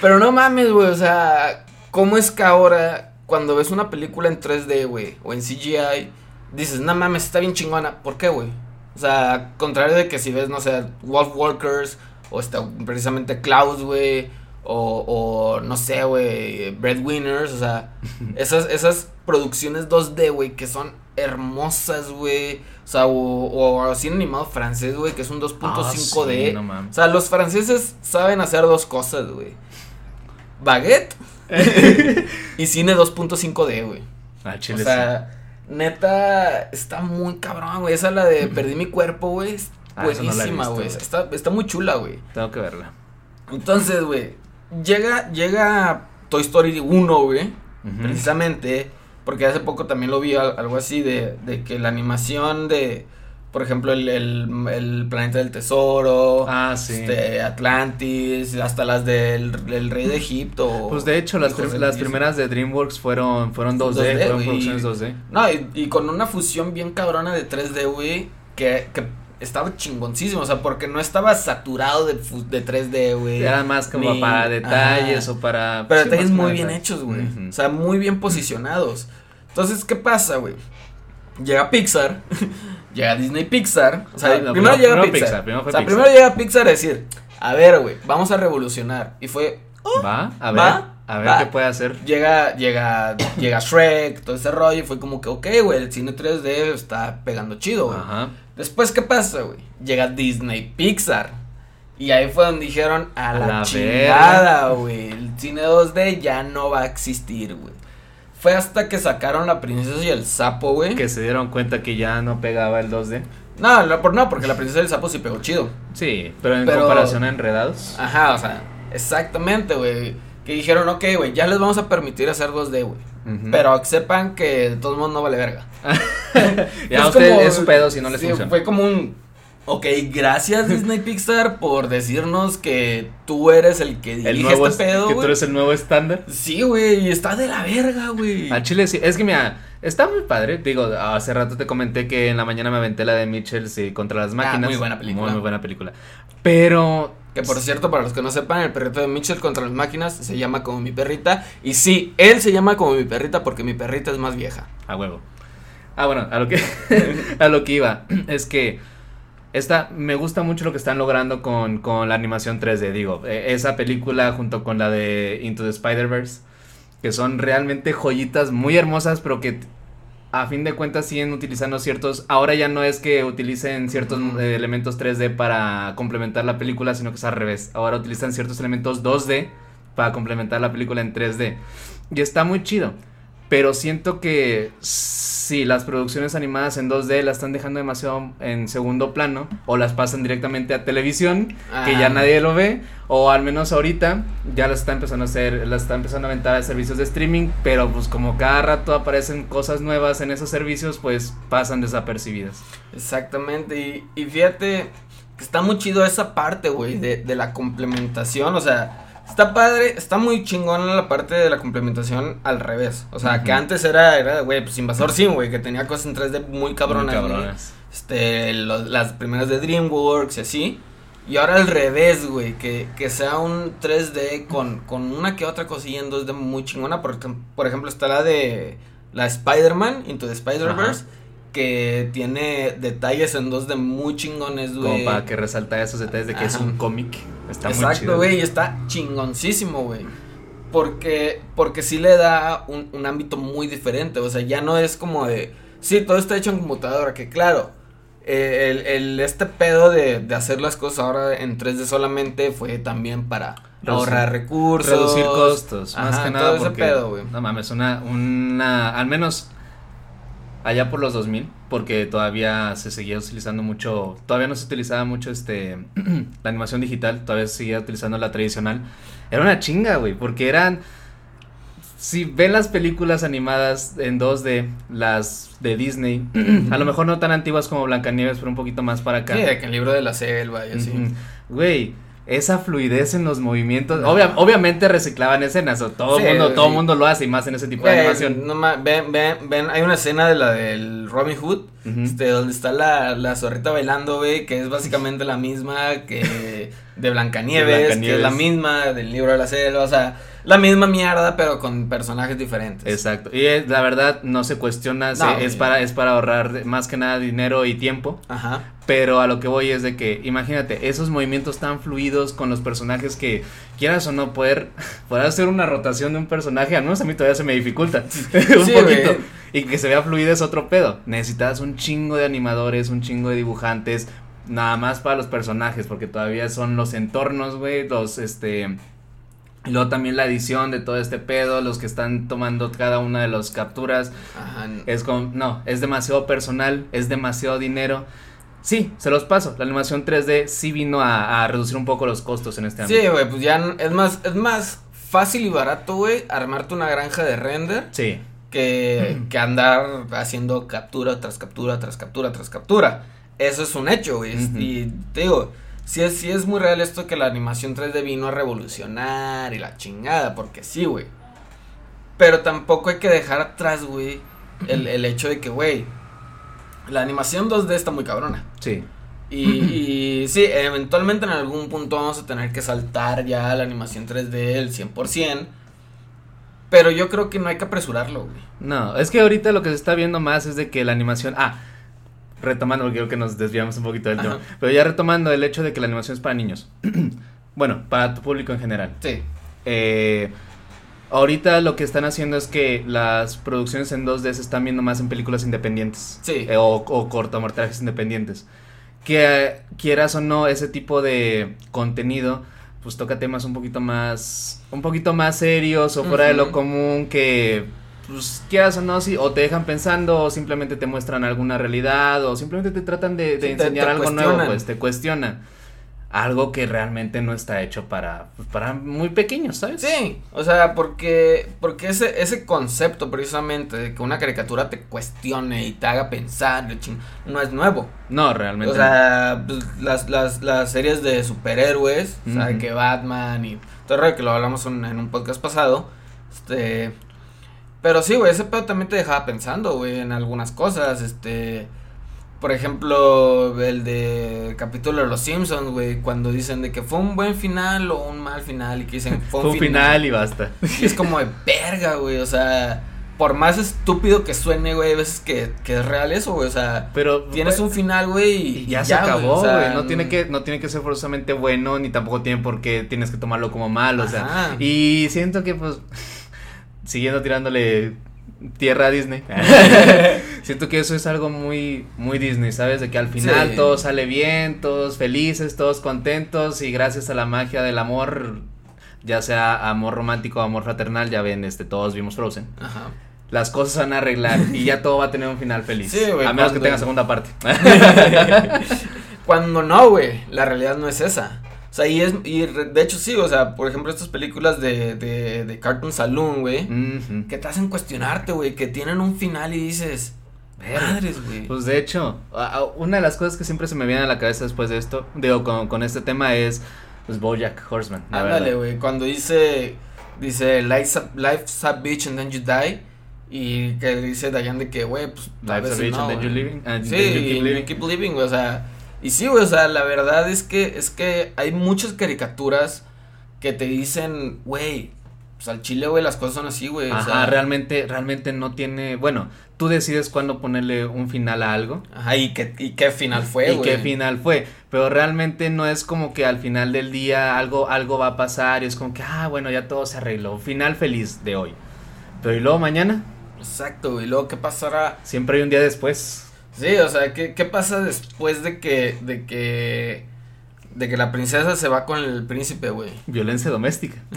Pero no mames, güey. O sea, ¿cómo es que ahora, cuando ves una película en 3D, güey, o en CGI, dices, no mames, está bien chingona? ¿Por qué, güey? O sea, contrario de que si ves, no sé, Wolf Walkers, o está precisamente Klaus, güey, o, o no sé, güey, Breadwinners, o sea, <laughs> esas, esas producciones 2D, güey, que son hermosas, güey. O sea, o, o cine animado francés, güey, que es un 2.5D. Ah, sí, no. O sea, los franceses saben hacer dos cosas, güey. Baguette <laughs> <laughs> y cine 2.5D, güey. Ah, O sea, neta, está muy cabrón, güey. Esa la de Perdí mi cuerpo, güey. Es Ah, buenísima, güey. Está, está muy chula, güey. Tengo que verla. Entonces, güey, llega, llega Toy Story 1, güey. Precisamente, porque hace poco también lo vi al- algo así de, de que la animación de, por ejemplo, el, el, el planeta del tesoro, Ah, sí. este, Atlantis, hasta las del el rey de Egipto. Pues de hecho, las, prim- del las primeras de DreamWorks fueron, fueron 2D, 2D, fueron producciones 2D. No, y, y con una fusión bien cabrona de 3D, güey, que, que estaba chingoncísimo, o sea, porque no estaba saturado de, de 3D, güey. Era más como Ni- para detalles o para... Pero sí, detalles muy bien detalles. hechos, güey. O sea, muy bien posicionados. Entonces, ¿qué pasa, güey? Llega Pixar, llega Disney Pixar. O sea, Ah, no, primero llega primero Pixar. Pixar, primero fue o sea, Pixar. primero llega Pixar a decir, a ver, güey, vamos a revolucionar. Y fue, Va, a ver, Va, a ver va. qué puede hacer. llega, llega, llega Shrek, todo ese rollo. Y fue como que, ok, güey, el cine 3D está pegando chido, güey. Ajá. Después, ¿qué pasa, güey? Llega Disney Pixar. Y ahí fue donde dijeron a, A la, la chingada, güey. El cine 2D ya no va a existir, güey. Fue hasta que sacaron La Princesa y el Sapo, güey. Que se dieron cuenta que ya no pegaba el 2D. No, no, por, no, porque La Princesa y el Sapo sí pegó chido. Sí, pero en Pero- comparación a Enredados. Ajá, o sea, exactamente, güey. que dijeron, ok, güey, ya les vamos a permitir hacer 2D, güey. Pero sepan que de todos modos no vale verga. <laughs> <laughs> ya Es usted como- es su pedo si no les sí, funciona. Fue como un. Ok, gracias Disney Pixar por decirnos que tú eres el que dirige el nuevo este es- pedo, que tú eres el nuevo estándar. Sí, güey, está de la verga, güey. Al chile sí, es que mira, está muy padre. Digo, hace rato te comenté que en la mañana me aventé la de Mitchell sí, contra las máquinas. Ah, muy buena película. Muy, muy buena película. Pero Que por cierto, para los que no sepan, el perrito de Mitchell contra las máquinas se llama como mi perrita. Y sí, él se llama como mi perrita porque mi perrita es más vieja. A huevo. Ah, bueno, a lo que <laughs> a lo que iba es que esta me gusta mucho lo que están logrando con, con la animación 3D, digo, eh, esa película junto con la de Into the Spider-Verse que son realmente joyitas muy hermosas, pero que a fin de cuentas siguen utilizando ciertos, ahora ya no es que utilicen ciertos eh, elementos 3D para complementar la película, sino que es al revés. Ahora utilizan ciertos elementos 2D para complementar la película en 3D. Y está muy chido. Pero siento que si las producciones animadas en 2D las están dejando demasiado en segundo plano o las pasan directamente a televisión, que ya nadie lo ve, o al menos ahorita ya las está empezando a hacer, las está empezando a aventar a servicios de streaming, pero pues como cada rato aparecen cosas nuevas en esos servicios, pues pasan desapercibidas. Exactamente, y, y fíjate que está muy chido esa parte, güey, de, de la complementación, o sea, está padre, está muy chingón la parte de la complementación al revés, o sea, que antes era, era, güey, pues Invasor Sim, güey, que tenía cosas en 3D muy cabronas, Muy cabronas. este, lo- las primeras de DreamWorks y así, y ahora al revés, güey, que, que sea un 3D con, con una que otra cosilla en 2D muy chingona, porque, por ejemplo, está la de la Spider-Man, Into the Spider-Verse, que tiene detalles en 2D muy chingones, Como güey. para que resalta esos detalles de que es un cómic. Está muy Exacto, chido. güey, y está chingoncísimo, güey. Porque, porque sí le da un, un ámbito muy diferente. O sea, ya no es como de. Sí, todo está hecho en computadora. Que claro, eh, el, el- este pedo de, de hacer las cosas ahora en 3D solamente fue también para ahorrar recursos. Reducir costos, más que nada todo ese porque, pedo, güey. no mames, una, una, al menos allá por los 2000, porque todavía se seguía utilizando mucho, todavía no se utilizaba mucho este, <clears throat> la animación digital, todavía se seguía utilizando la tradicional, era una chinga, güey, porque eran, si ven las películas animadas en 2D, las de Disney, <clears throat> a lo mejor no tan antiguas como Blancanieves, pero un poquito más para acá. Sí, que el libro de la selva y así. Güey, esa fluidez en los movimientos. obvia- obviamente reciclaban escenas, o todo Sí, mundo, todo sí. mundo lo hace y más en ese tipo de animación. no ven, ven, ven, hay una escena de la del Robin Hood, Ujú. este, donde está la, la zorrita bailando, güey, que es básicamente la misma que <laughs> de Blancanieves, De que es la misma del libro de la selva, o sea, la misma mierda, pero con personajes diferentes. Exacto. Y la verdad no se cuestiona, se- No, es para es para ahorrar más que nada dinero y tiempo, Ajá. pero a lo que voy es de que imagínate esos movimientos tan fluidos con los personajes que quieras o no poder <laughs> poder hacer una rotación de un personaje, al menos a mí todavía se me dificulta <laughs> <laughs> un Sí, poquito. Y que se vea fluido es otro pedo. Necesitas un chingo de animadores, un chingo de dibujantes, nada más para los personajes, porque todavía son los entornos, güey, los, este... Y luego también la edición de todo este pedo, los que están tomando cada una de las capturas. Ajá. Es como, no, es demasiado personal, es demasiado dinero. Sí, se los paso. La animación 3D sí vino a, a reducir un poco los costos en este ámbito. Sí, güey, pues ya es más, es más fácil y barato, güey, armarte una granja de render Sí. que, que andar haciendo captura tras captura tras captura tras captura. Eso es un hecho, güey. Ujú. Y te digo, sí es, sí es muy real esto que la animación 3D vino a revolucionar y la chingada, porque sí, güey. Pero tampoco hay que dejar atrás, güey, el, el hecho de que, güey, la animación 2D está muy cabrona. Sí. Y, y sí, eventualmente en algún punto vamos a tener que saltar ya la animación 3D el 100%. Pero yo creo que no hay que apresurarlo, güey. No, es que ahorita lo que se está viendo más es de que la animación. Ah, retomando, porque creo que nos desviamos un poquito del Ajá. tema. Pero ya retomando el hecho de que la animación es para niños. <clears throat> bueno, para tu público en general. Sí. Eh, ahorita lo que están haciendo es que las producciones en 2D se están viendo más en películas independientes. Sí. eh, o, o cortometrajes independientes. Que eh, quieras o no, ese tipo de contenido, pues toca temas un poquito más, un poquito más serios o fuera de lo común que, pues quieras o no, sí, o te dejan pensando o simplemente te muestran alguna realidad o simplemente te tratan de, de Sí, te- enseñar te algo nuevo, pues te cuestionan. algo que realmente no está hecho para, pues, para muy pequeños, ¿sabes? Sí, o sea, porque, porque ese, ese concepto precisamente de que una caricatura te cuestione y te haga pensar, no es nuevo. No, realmente. O sea, pues, las, las, las series de superhéroes, o sea, que Batman y todo que lo hablamos en, en un podcast pasado, este... Pero sí, güey, ese pedo también te dejaba pensando, güey, en algunas cosas, este por ejemplo, el de capítulo de Los Simpsons, güey, cuando dicen de que fue un buen final o un mal final y que dicen <laughs> fue un, final. y basta. <laughs> Y es como de verga, güey, o sea, por más estúpido que suene, güey, ves que, que es real eso, güey, o sea, pero tienes un final, güey, y, ya, se acabó, güey, no tiene que no tiene que ser forzosamente bueno ni tampoco tiene por qué tienes que tomarlo como mal, o sea, y siento que pues siguiendo tirándole tierra Disney. <laughs> <laughs> Siento que eso es algo muy, muy Disney, ¿sabes? De que al final todo sale bien, todos felices, todos contentos y gracias a la magia del amor, ya sea amor romántico o amor fraternal, ya ven, este, todos vimos Frozen. Ajá. Las cosas van a arreglar y ya todo va a tener un final feliz. Sí, güey. A menos que tenga segunda parte. <laughs> cuando no, güey, la realidad no es esa. O sea, y es, y de hecho sí, o sea, por ejemplo, estas películas de, de, de Cartoon Saloon, güey, que te hacen cuestionarte, güey, que tienen un final y dices, madres, güey. Pues de hecho, una de las cosas que siempre se me viene a la cabeza después de esto, digo, con, con este tema es, pues, Bojack Horseman. Ándale, güey, cuando dice, dice, life's a, life's a bitch and then you die. Y que dice Dayan de que, güey, pues. Life's a bitch and then you living. sí, y keep keep living, güey, o sea y sí, güey, o sea, la verdad es que, es que hay muchas caricaturas que te dicen, güey, pues al chile, güey, las cosas son así, güey. Ajá, o sea, realmente, realmente no tiene, bueno, tú decides cuándo ponerle un final a algo. Ajá, y qué, y qué final fue, güey. Y qué final fue, pero realmente no es como que al final del día algo, algo va a pasar y es como que, ah, bueno, ya todo se arregló, final feliz de hoy. Pero ¿y luego mañana? Exacto, y luego qué pasará. Siempre hay un día después. Sí, o sea, ¿qué, qué pasa después de que, de que, de que la princesa se va con el príncipe, güey? Violencia doméstica. <laughs>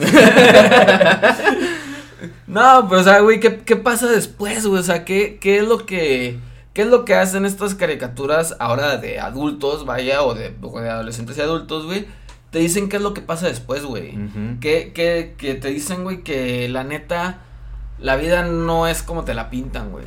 no, pero o sea, güey, ¿qué, ¿qué, pasa después, güey? O sea, ¿qué, ¿qué es lo que, qué es lo que hacen estas caricaturas ahora de adultos, vaya, o de, de adolescentes y adultos, güey? Te dicen qué es lo que pasa después, güey. que, que, que te dicen, güey, que la neta la vida no es como te la pintan, güey.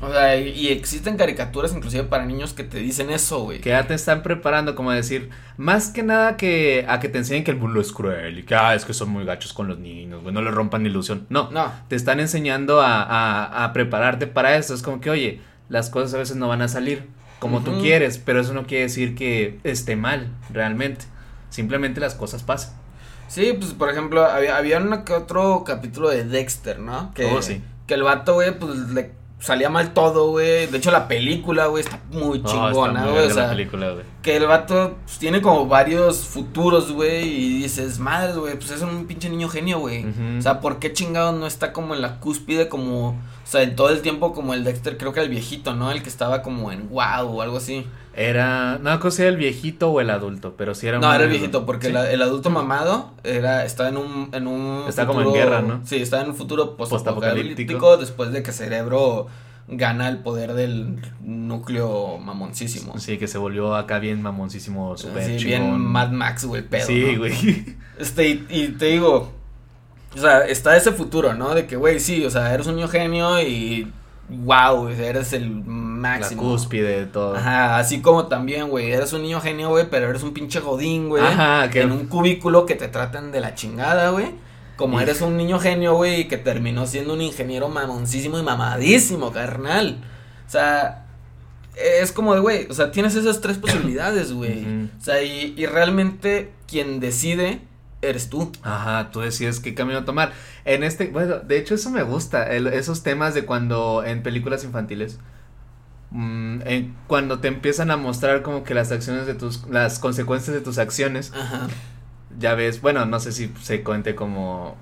O sea, y, existen caricaturas inclusive para niños que te dicen eso, güey. Que ya te están preparando como a decir, más que nada que a que te enseñen que el mundo es cruel y que, ah, es que son muy gachos con los niños, güey, no le rompan ilusión. No, no. Te están enseñando a, a, a prepararte para eso. Es como que, oye, las cosas a veces no van a salir como tú quieres, pero eso no quiere decir que esté mal, realmente. Simplemente las cosas pasan. Sí, pues por ejemplo, había, había que otro capítulo de Dexter, ¿no? Que, oh, sí. Que el vato, güey, pues le salía mal todo, güey. De hecho, la película, güey, está muy oh, chingona, güey. o sea, película, que el vato pues, tiene como varios futuros, güey. Y dices, madre, güey, pues es un pinche niño genio, güey. O sea, ¿por qué chingado no está como en la cúspide, como, o sea, en todo el tiempo como el Dexter, creo que el viejito, ¿no? El que estaba como en wow o algo así. Era, no sé si era el viejito o el adulto, pero sí era No, era el viejito, porque el adulto mamado era, estaba en un, en un Está como en guerra, ¿no? Sí, estaba en un futuro postapocalíptico después de que Cerebro gana el poder del núcleo mamoncísimo. Sí, que se volvió acá bien mamoncísimo, super Sí, bien Mad Max, güey, pedo. Sí, güey. Este, y, y, te digo, o sea, está ese futuro, ¿no? De que, güey, sí, o sea, eres un niño genio y wow, eres el máximo. La cúspide de todo. Ajá, así como también, güey, eres un niño genio, güey, pero eres un pinche godín, güey. Ajá, que en un cubículo que te tratan de la chingada, güey. Como eres un niño genio, güey, que terminó siendo un ingeniero mamoncísimo y mamadísimo, carnal. O sea, es como de, güey, o sea, tienes esas tres <coughs> posibilidades, güey. O sea, y, y realmente quien decide eres tú. Ajá, tú decides qué camino tomar. En este, bueno, de hecho eso me gusta, esos temas de cuando en películas infantiles, mmm, cuando te empiezan a mostrar como que las acciones de tus, las consecuencias de tus acciones, Ajá. ya ves, bueno, no sé si se cuente como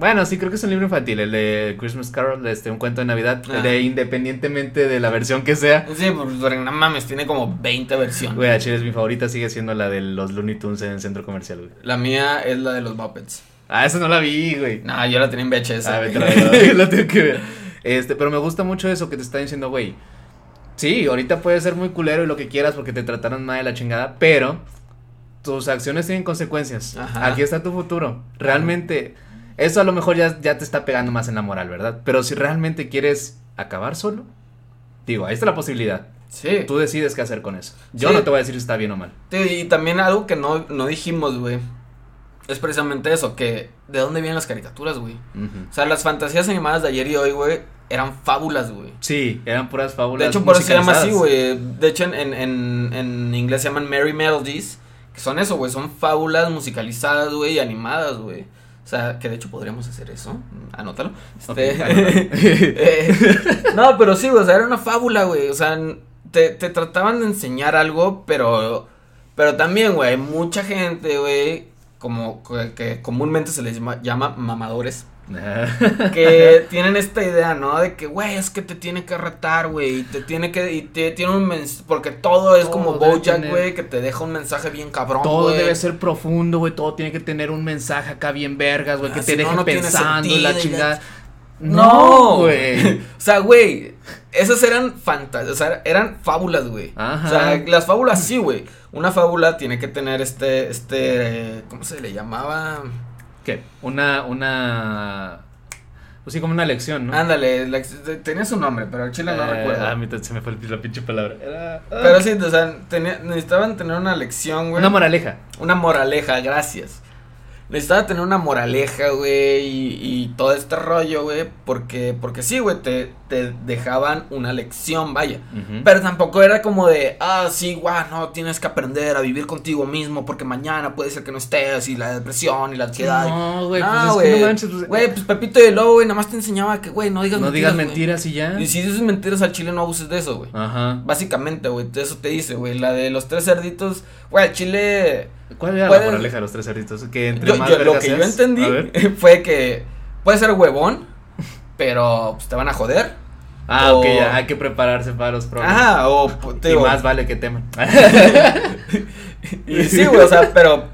bueno, sí, creo que es un libro infantil, el de Christmas Carol, este, un cuento de Navidad, ah. de independientemente de la versión que sea. Sí, porque no mames, tiene como 20 versiones. Güey, es mi favorita sigue siendo la de los Looney Tunes en el centro comercial, güey. La mía es la de los Muppets. Ah, esa no la vi, güey. No, yo la tenía en VHS. Ah, <laughs> <laughs> la tengo que ver. Este, pero me gusta mucho eso que te está diciendo, güey. Sí, ahorita puede ser muy culero y lo que quieras porque te trataron mal de la chingada, pero tus acciones tienen consecuencias. Ajá. Aquí está tu futuro. Realmente, eso a lo mejor ya, ya te está pegando más en la moral, ¿verdad? Pero si realmente quieres acabar solo, digo, ahí está la posibilidad. Sí. Tú decides qué hacer con eso. Yo Sí. no te voy a decir si está bien o mal. Sí, Y también algo que no, no dijimos, güey. Es precisamente eso, que de dónde vienen las caricaturas, güey. Ujú. O sea, las fantasías animadas de ayer y hoy, güey, eran fábulas, güey. Sí, eran puras fábulas. De hecho, por eso se llama así, güey. De hecho, en, en, en, inglés se llaman Merry Melodies. Que son eso, güey. Son fábulas musicalizadas, güey, y animadas, güey. O sea, que de hecho podríamos hacer eso. Anótalo. Este, <laughs> eh, no, pero sí, güey. O sea, era una fábula, güey. O sea, te, te trataban de enseñar algo, pero. Pero también, güey, mucha gente, güey. Como que, que comúnmente se les llama, llama mamadores. <laughs> Que tienen esta idea, ¿no? De que, güey, es que te tiene que retar, güey. Y te tiene que. Y te tiene un mensaje. Porque todo es Todo como Bojack, güey. Que te deja un mensaje bien cabrón. Todo debe ser profundo, güey. Todo tiene que tener un mensaje acá bien vergas, güey. Que Ah, te no, deje no pensando sentido la chingada. No, güey. <laughs> o sea, güey. Esas eran fantasías. O sea, eran fábulas, güey. O sea, las fábulas sí, güey. Una fábula tiene que tener este. Este. ¿Cómo se le llamaba? ¿Qué? Una, una. Pues sí, como una lección, ¿no? Ándale, la- tenía su nombre, pero el chile no Eh, recuerdo. Ah, a mí se me fue la pinche palabra. Era. Pero sí, o sea, tenía- necesitaban tener una lección, güey. Una moraleja. Una moraleja, gracias. Necesitaba tener una moraleja, güey, y, y todo este rollo, güey, porque, porque sí, güey, te, te dejaban una lección, vaya. Pero tampoco era como de, ah, sí, guau, no, tienes que aprender a vivir contigo mismo porque mañana puede ser que no estés y la depresión y la ansiedad. No, güey, pues No, es que güey. no pues, Güey, pues Pepito y el Lobo, güey, nada más te enseñaba que, güey, no digas no mentiras. digas güey. mentiras y ya. Y si dices mentiras al chile, no abuses de eso, güey. Ajá. Básicamente, güey, eso te dice, güey. La de los tres cerditos, güey, al chile. ¿Cuál era Puedes- la moraleja de los tres cerditos? Que entre Yo, más yo- lo que yo entendí <laughs> fue que puede ser huevón, pero pues, te van a joder. Ah, ok, O- ya, hay que prepararse para los problemas. Ajá, o pu- te y digo, más vale que teman. <laughs> Y sí, güey, o sea, pero.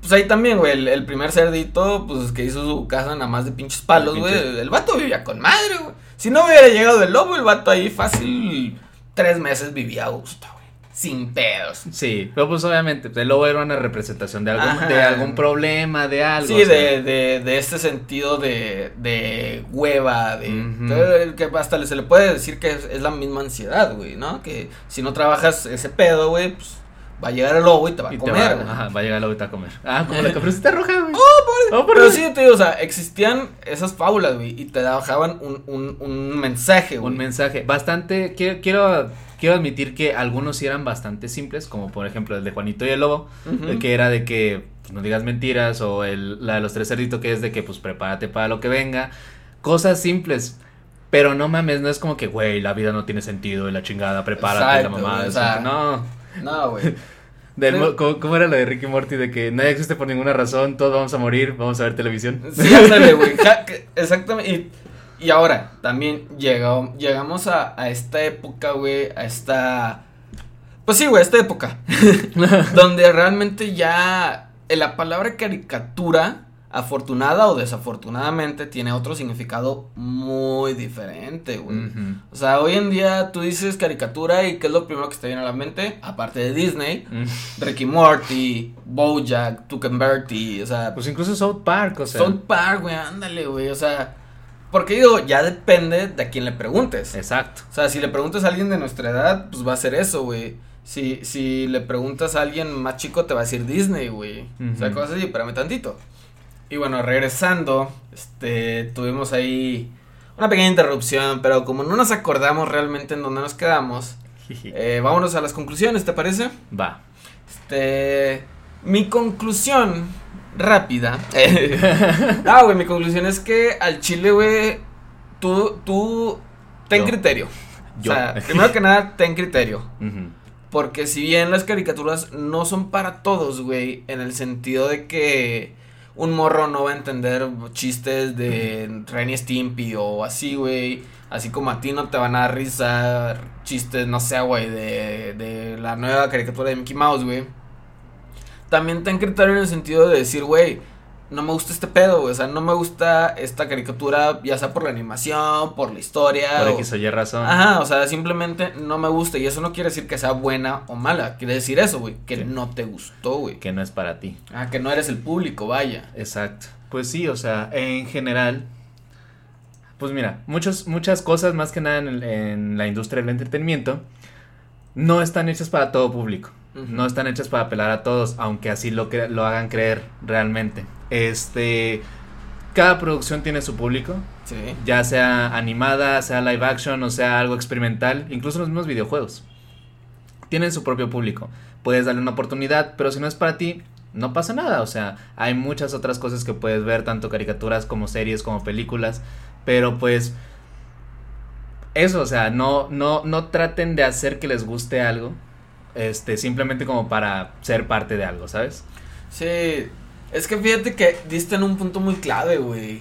Pues ahí también, güey, el, el primer cerdito, pues que hizo su casa nada más de pinches palos, güey. Pinches- El vato vivía con madre, güey. Si no hubiera llegado el lobo, el vato ahí fácil tres meses vivía a gusto, güey. Sin pedos. Sí, pero pues obviamente, pues, el lobo era una representación de algún, Ajá. de algún problema, de algo. Sí, o sea. de, de, de este sentido de, de hueva, de Ujú. que- que hasta se le puede decir que es, es la misma ansiedad, güey, ¿no? Que si no trabajas ese pedo, güey, pues va a llegar el lobo y te va a Y comer, va, güey. ajá, va a llegar el lobo y te va a comer. Ah, como la caperucita <laughs> roja, güey. Oh, por Pero Dios. sí, te digo, o sea, existían esas fábulas, güey, y te dejaban un, un, un mensaje, güey. Un mensaje. Bastante, quiero, quiero, quiero admitir que algunos sí eran bastante simples, como por ejemplo el de Juanito y el Lobo, el que era de que pues, no digas mentiras, o el, la de los tres cerditos que es de que pues prepárate para lo que venga. Cosas simples. Pero no mames, no es como que, güey, la vida no tiene sentido y la chingada, prepárate Exacto, la mamá. o sea, no. No, güey. <laughs> Del ¿cómo, cómo era la de Ricky Morty? De que nadie existe por ninguna razón, todos vamos a morir, vamos a ver televisión. Sí, ándale, güey. Exactamente. Y, y ahora, también llegó, llegamos a, a esta época, güey, a esta... Pues sí, güey, esta época. <laughs> donde realmente ya la palabra caricatura, afortunada o desafortunadamente, tiene otro significado muy diferente, güey. O sea, hoy en día tú dices caricatura y ¿qué es lo primero que te viene a la mente? Aparte de Disney, Mm. Ricky Morty, Bojack, Bertie, o sea, Pues incluso South Park, o sea. South Park, güey, ándale, güey, o sea, porque digo, ya depende de a quién le preguntes. Exacto. O sea, si le preguntas a alguien de nuestra edad, pues va a ser eso, güey. Si, si le preguntas a alguien más chico, te va a decir Disney, güey. O sea, cosas así, espérame tantito. Y bueno, regresando, este, tuvimos ahí una pequeña interrupción, pero como no nos acordamos realmente en dónde nos quedamos, eh, vámonos a las conclusiones, ¿te parece? Va. Este. Mi conclusión rápida. <laughs> ah, güey, mi conclusión es que al chile, güey. Tú, tú. Ten Yo. criterio. Yo. O sea, primero que nada, ten criterio. Porque si bien las caricaturas no son para todos, güey. En el sentido de que. Un morro no va a entender chistes de Ren y Stimpy o así, güey. Así como a ti no te van a dar risa chistes, no sé, güey, de, de la nueva caricatura de Mickey Mouse, güey. También ten criterio en el sentido de decir, güey, no me gusta este pedo, güey. O sea, no me gusta esta caricatura, ya sea por la animación, por la historia. Por o- X o Y razón. Ajá, o sea, simplemente no me gusta. Y eso no quiere decir que sea buena o mala. Quiere decir eso, güey. Que Sí. no te gustó, güey. Que no es para ti. Ah, que no eres el público, vaya. Exacto. Pues sí, o sea, en general. Pues mira, muchos, muchas cosas, más que nada en la industria del entretenimiento, no están hechas para todo público. No están hechas para apelar a todos, aunque así lo, cre- lo hagan creer realmente. Este. Cada producción tiene su público, Sí. ya sea animada, sea live action o sea algo experimental, incluso los mismos videojuegos. Tienen su propio público. Puedes darle una oportunidad, pero si no es para ti, no pasa nada. O sea, hay muchas otras cosas que puedes ver, tanto caricaturas como series, como películas. Pero pues. Eso, o sea, no, no, no traten de hacer que les guste algo. Este, simplemente como para ser parte de algo, ¿sabes? Sí, es que fíjate que diste en un punto muy clave, güey.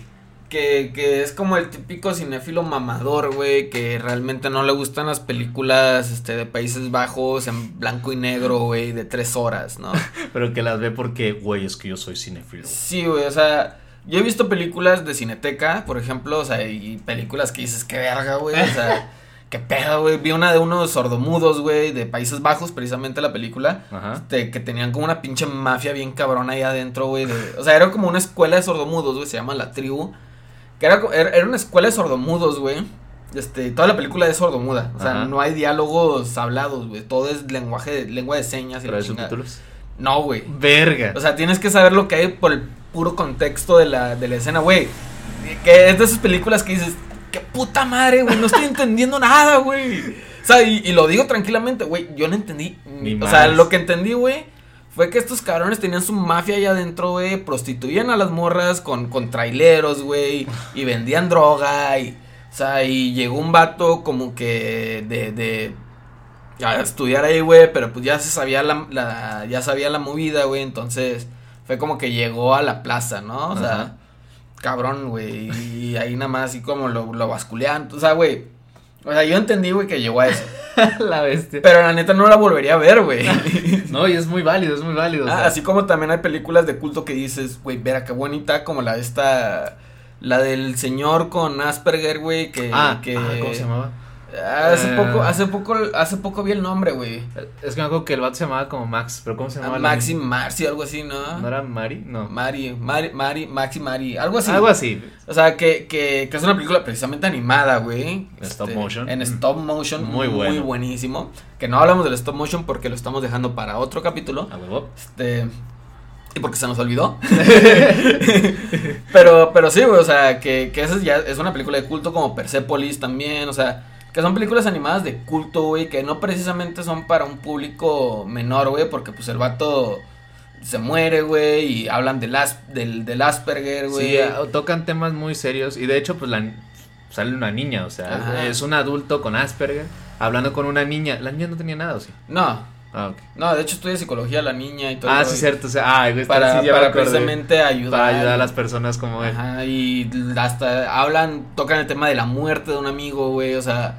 Que, que es como el típico cinéfilo mamador, güey, que realmente no le gustan las películas este, de Países Bajos en blanco y negro, güey, de tres horas, ¿no? <laughs> Pero que las ve porque, güey, es que yo soy cinéfilo. Sí, güey, o sea, yo he visto películas de Cineteca, por ejemplo, o sea, y películas que dices, qué verga, güey, o sea, <laughs> qué pedo, güey. Vi una de unos sordomudos, güey, de Países Bajos, precisamente la película. Ajá. Este, que tenían como una pinche mafia bien cabrona ahí adentro, güey. O sea, era como una escuela de sordomudos, güey. Se llama La Tribu. Que era, co- era, una escuela de sordomudos, güey. Este, toda la película es sordomuda. O sea, Ajá. no hay diálogos hablados, güey. Todo es lenguaje, lengua de señas y la subtítulos. No, güey. Verga. O sea, tienes que saber lo que hay por el puro contexto de la, de la escena, güey. Que es de esas películas que dices, qué puta madre, güey, no estoy entendiendo nada, güey. O sea, y, y lo digo tranquilamente, güey, yo no entendí. Ni o sea, más. lo que entendí, güey, fue que estos cabrones tenían su mafia allá adentro, güey, prostituían a las morras con, con traileros, güey, y vendían droga, y, o sea, y llegó un vato como que de, de, a estudiar ahí, güey, pero pues ya se sabía la, la ya sabía la movida, güey, entonces fue como que llegó a la plaza, ¿no? O sea. Cabrón, güey, y ahí nada más así como lo, lo basculean, o sea, güey, o sea, yo entendí, güey, que llegó a eso, <laughs> la bestia. pero la neta no la volvería a ver, güey. <laughs> No, y es muy válido, es muy válido. o Ah, sea. así como también hay películas de culto que dices, güey, verá qué bonita, como la de esta, la del señor con Asperger, güey, que, Ah, que ah, ¿cómo se llamaba? Hace Eh. poco, hace poco, hace poco vi el nombre, güey. Es que me acuerdo que el vato se llamaba como Max, pero ¿cómo se Ah, llamaba? la- Maxi Marci, algo así, ¿no? ¿No era Mari? No. Mari, Mari, Mari, Maxi Mari, algo así. Algo así. O sea, que, que, que es una película precisamente animada, güey. Stop Este, motion. En stop motion. Muy Muy, bueno. buenísimo. Que no hablamos del stop motion porque lo estamos dejando para otro capítulo. A huevo. Este. Y porque se nos olvidó. <laughs> pero, pero sí, güey, o sea, que, que esa ya es una película de culto como Persepolis también, o sea, que son películas animadas de culto, güey, que no precisamente son para un público menor, güey, porque pues el vato se muere, güey, y hablan del, as, del, del Asperger, güey. Sí, tocan temas muy serios y de hecho pues la sale una niña, o sea, Ajá. es un adulto con Asperger hablando con una niña. La niña no tenía nada, ¿o sí? No, Ah, no, de hecho estudia psicología la niña y todo. Ah, sí, cierto, o sea, ay, güey, Para, sí para precisamente ayudar. para ayudar a las personas como él. Ajá, y hasta hablan, tocan el tema de la muerte de un amigo, güey, o sea,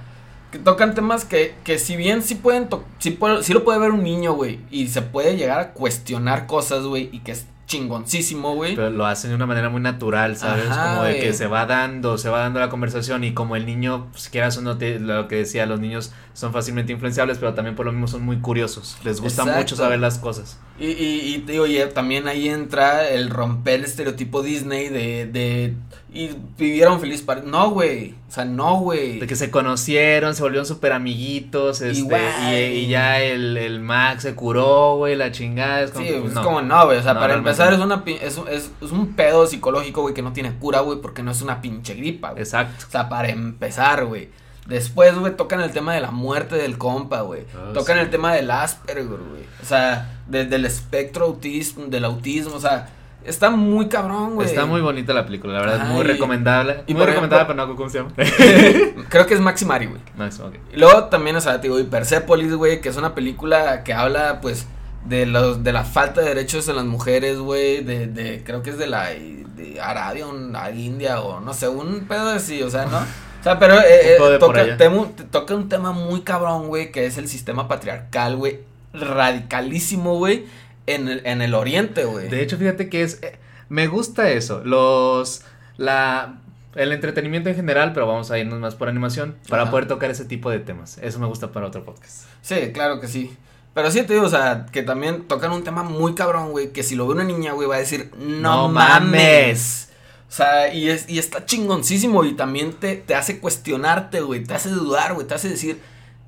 que tocan temas que, que si bien sí pueden, sí, puede- sí lo puede ver un niño, güey, y se puede llegar a cuestionar cosas, güey, y que es chingoncísimo, güey. Pero lo hacen de una manera muy natural, ¿sabes? Ajá, como de que se va dando, se va dando la conversación y como el niño, pues quieras o no, te, lo que decía, los niños son fácilmente influenciables, pero también por lo mismo son muy curiosos. Les gusta Exacto. mucho saber las cosas. Y, y, y y también ahí entra el romper el estereotipo Disney de, de, y vivieron feliz para, no, güey, o sea, no, güey. De que se conocieron, se volvieron súper amiguitos, este, y, ya el, el Max se curó, güey, la chingada, es como, Sí, pues, es no. como no, güey. O sea, No, para realmente empezar es una es, un- es, es un pedo psicológico, güey, que no tiene cura, güey, porque no es una pinche gripa, güey. Exacto. O sea, para empezar, güey. Después, güey, tocan el tema de la muerte del compa, güey. Ah, tocan sí. el tema del Asperger, güey. O sea, de- del espectro autismo, del autismo, o sea, está muy cabrón, güey. Está muy bonita la película, la verdad, es muy recomendable. y muy recomendable, pero no, ¿cómo se llama? <laughs> Creo que es Maximari, güey. Max, ok. Y luego también, o sea, te digo, y Persepolis, güey, que es una película que habla, pues, de los de la falta de derechos de las mujeres, güey, de, de, creo que es de la, de Arabia, a India, o no sé, un pedo así, o sea, ¿no? <laughs> O sea, pero eh, eh, toca, temo- toca un tema muy cabrón, güey, que es el sistema patriarcal, güey, radicalísimo, güey, en el, en el oriente, güey. De hecho, fíjate que es. eh, Me gusta eso. Los. La. El entretenimiento en general, pero vamos a irnos más por animación para Ajá. poder tocar ese tipo de temas. Eso me gusta para otro podcast. Sí, claro que sí. Pero sí te digo, o sea, que también tocan un tema muy cabrón, güey, que si lo ve una niña, güey, va a decir, no, No mames. mames. O sea, y, es, y está chingoncísimo y también te, te hace cuestionarte, güey, te hace dudar, güey, te hace decir,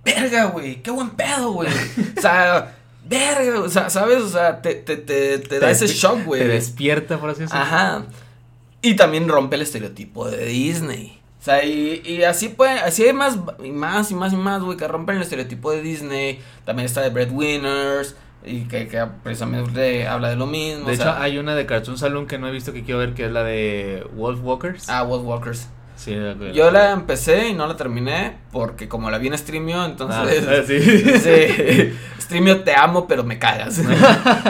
verga, güey, qué buen pedo, güey. o sea, verga, o sea, ¿sabes? O sea, te, te, te, te da ese shock, güey. Te despierta, por así decirlo. Ajá. Y también rompe el estereotipo de Disney. O sea, y, y así puede, así hay más y más y más y más, güey, que rompen el estereotipo de Disney. También está de Breadwinners y que, que precisamente habla de lo mismo. De o hecho, sea, hay una de Cartoon Saloon que no he visto que quiero ver, que es la de Wolf Walkers. Ah, Wolf Walkers. Sí, Yo la empecé y no la terminé porque como la vi en Streamio, entonces... Ah, sí. <laughs> sí. Streamio te amo, pero me cagas.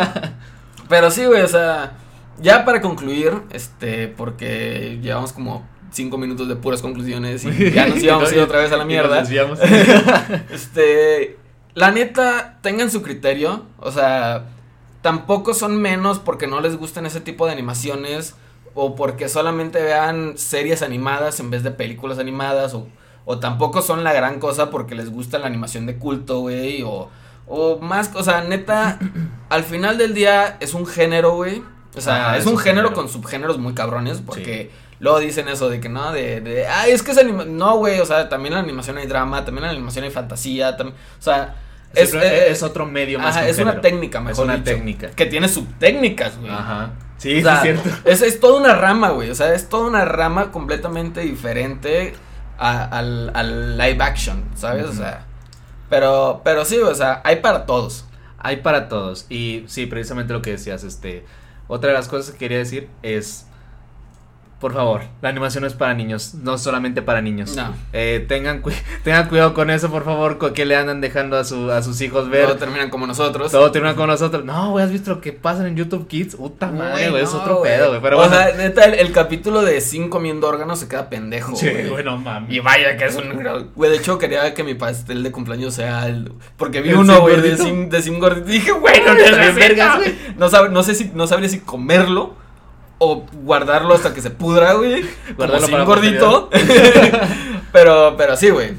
<laughs> pero sí, güey, o sea, ya para concluir, este, porque llevamos como cinco minutos de puras conclusiones y ya nos <laughs> íbamos a ir otra vez a la nos mierda. desviamos. Este, la neta, tengan su criterio, o sea, tampoco son menos porque no les gustan ese tipo de animaciones o porque solamente vean series animadas en vez de películas animadas o, o tampoco son la gran cosa porque les gusta la animación de culto, güey, o, o más, o sea, neta, <clears throat> al final del día es un género, güey. O sea, es, es un un género, género. con subgéneros muy cabrones porque luego dicen eso de que no, de, de ay, es que es anima no, güey, o sea, también en la animación hay drama, también en la animación hay fantasía, o sea, Es, es, eh, es otro medio más. ajá, que un es una técnica, Es mejor una dicho, técnica. que tiene subtécnicas, güey. Ajá. Sí, O sea, sí, es cierto. Es, es toda una rama, güey. O sea, es toda una rama completamente diferente a- al, al live action, ¿sabes? O sea, pero, pero sí, o sea, hay para todos. Hay para todos. Y sí, precisamente lo que decías, este. Otra de las cosas que quería decir es. Por favor, la animación no es para niños, no solamente para niños. No. Eh, tengan, cu- <laughs> tengan cuidado con eso, por favor, con que le andan dejando a, su, a sus hijos ver. Todos terminan como nosotros. Todo termina con nosotros. No, güey, ¿has visto lo que pasa en YouTube Kids? Puta madre, güey, es otro pedo, güey. Pero o bueno. sea, neta, el, el capítulo de Sin comiendo órganos se queda pendejo, Sí, güey. güey, no mames. Y vaya que es un... Güey, de hecho quería que mi pastel de cumpleaños sea el... Porque vi ¿El uno, güey, de Sim gordito. Y dije, güey, no, <laughs> vergas, güey. No, no sé si... No sabría si comerlo o guardarlo hasta que se pudra, güey. <laughs> Guardarlo para gordito. <laughs> pero, pero sí, güey.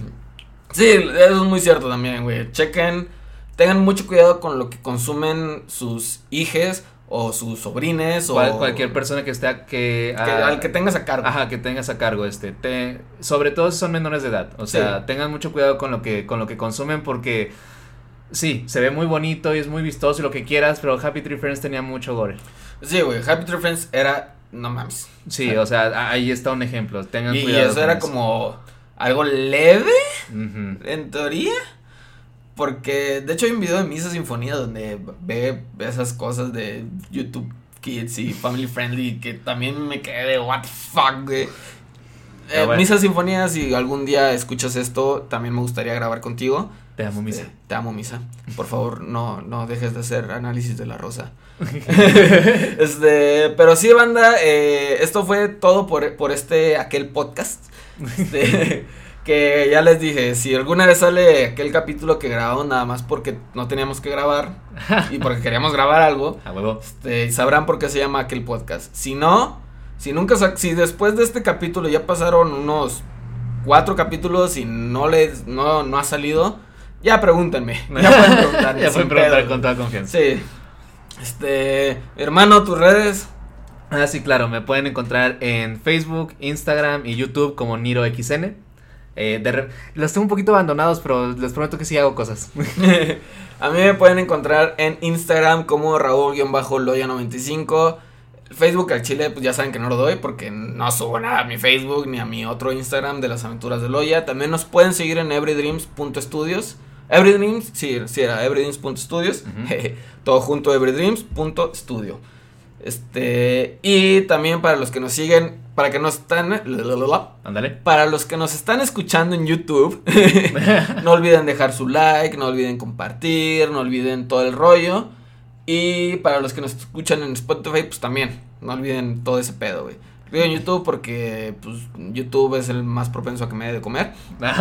Sí, eso es muy cierto también, güey. Chequen, tengan mucho cuidado con lo que consumen sus hijes o sus sobrines Cual- o... cualquier persona que esté a- que, que- al que tengas a cargo. Ajá, que tengas a cargo este, te, sobre todo si son menores de edad, o sea, Sí. tengan mucho cuidado con lo que con lo que consumen porque sí, se ve muy bonito y es muy vistoso y lo que quieras, pero Happy Tree Friends tenía mucho gore. Sí, güey, Happy Tree Friends era, no mames. Sí, o sea, ahí está un ejemplo, tengan Y, y cuidado. eso era como algo leve, en teoría. Porque, de hecho, hay un video de Misa Sinfonía donde ve esas cosas de YouTube Kids y Family Friendly que también me quedé de what the fuck, güey. Ah, Eh, bueno. Misa Sinfonía, si algún día escuchas esto, también me gustaría grabar contigo. Te amo, Misa. Eh, te amo, Misa. Por favor, no, no dejes de hacer análisis de la rosa. <laughs> este, pero sí, banda, eh, esto fue todo por, por este, aquel podcast. Este, <laughs> que ya les dije, si alguna vez sale aquel capítulo que grabamos nada más porque no teníamos que grabar y porque queríamos grabar algo, <laughs> A huevo. este, sabrán por qué se llama aquel podcast. Si no, si nunca, si después de este capítulo ya pasaron unos cuatro capítulos y no les, no, no ha salido, ya pregúntenme. <laughs> Ya pueden preguntar. ya pueden preguntar pedo. con toda confianza. Sí. Este, hermano, tus redes. Ah, sí, claro, me pueden encontrar en Facebook, Instagram y YouTube como NiroXN. Eh, de re- los tengo un poquito abandonados, pero les prometo que sí hago cosas. <laughs> A mí me pueden encontrar en Instagram como Raúl-Loya95. Facebook al chile, pues ya saben que no lo doy porque no subo nada a mi Facebook ni a mi otro Instagram de las aventuras de Loya. También nos pueden seguir en everydreams.studios. Everydreams, sí, sí era everydreams.studios. Ujú. <laughs> Todo junto everydreams.studio. Este, y también para los que nos siguen, para que nos están Ándale. para los que nos están escuchando en YouTube, <laughs> <laughs> no olviden dejar su like, no olviden compartir, no olviden todo el rollo. Y para los que nos escuchan en Spotify, pues también, no olviden todo ese pedo, güey. Digo en YouTube porque pues YouTube es el más propenso a que me dé de comer. <laughs>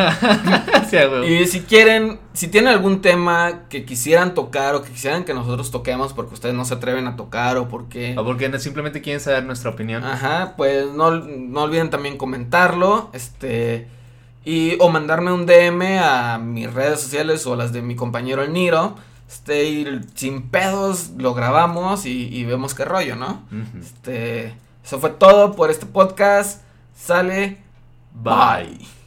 Sí. Y si quieren, si tienen algún tema que quisieran tocar o que quisieran que nosotros toquemos porque ustedes no se atreven a tocar o porque... O porque simplemente quieren saber nuestra opinión. Ajá, pues no, no olviden también comentarlo, este, y o mandarme un DM a mis redes sociales o las de mi compañero el Niro, este, y sin pedos lo grabamos y, y vemos qué rollo, ¿no? Este, eso fue todo por este podcast, sale, bye.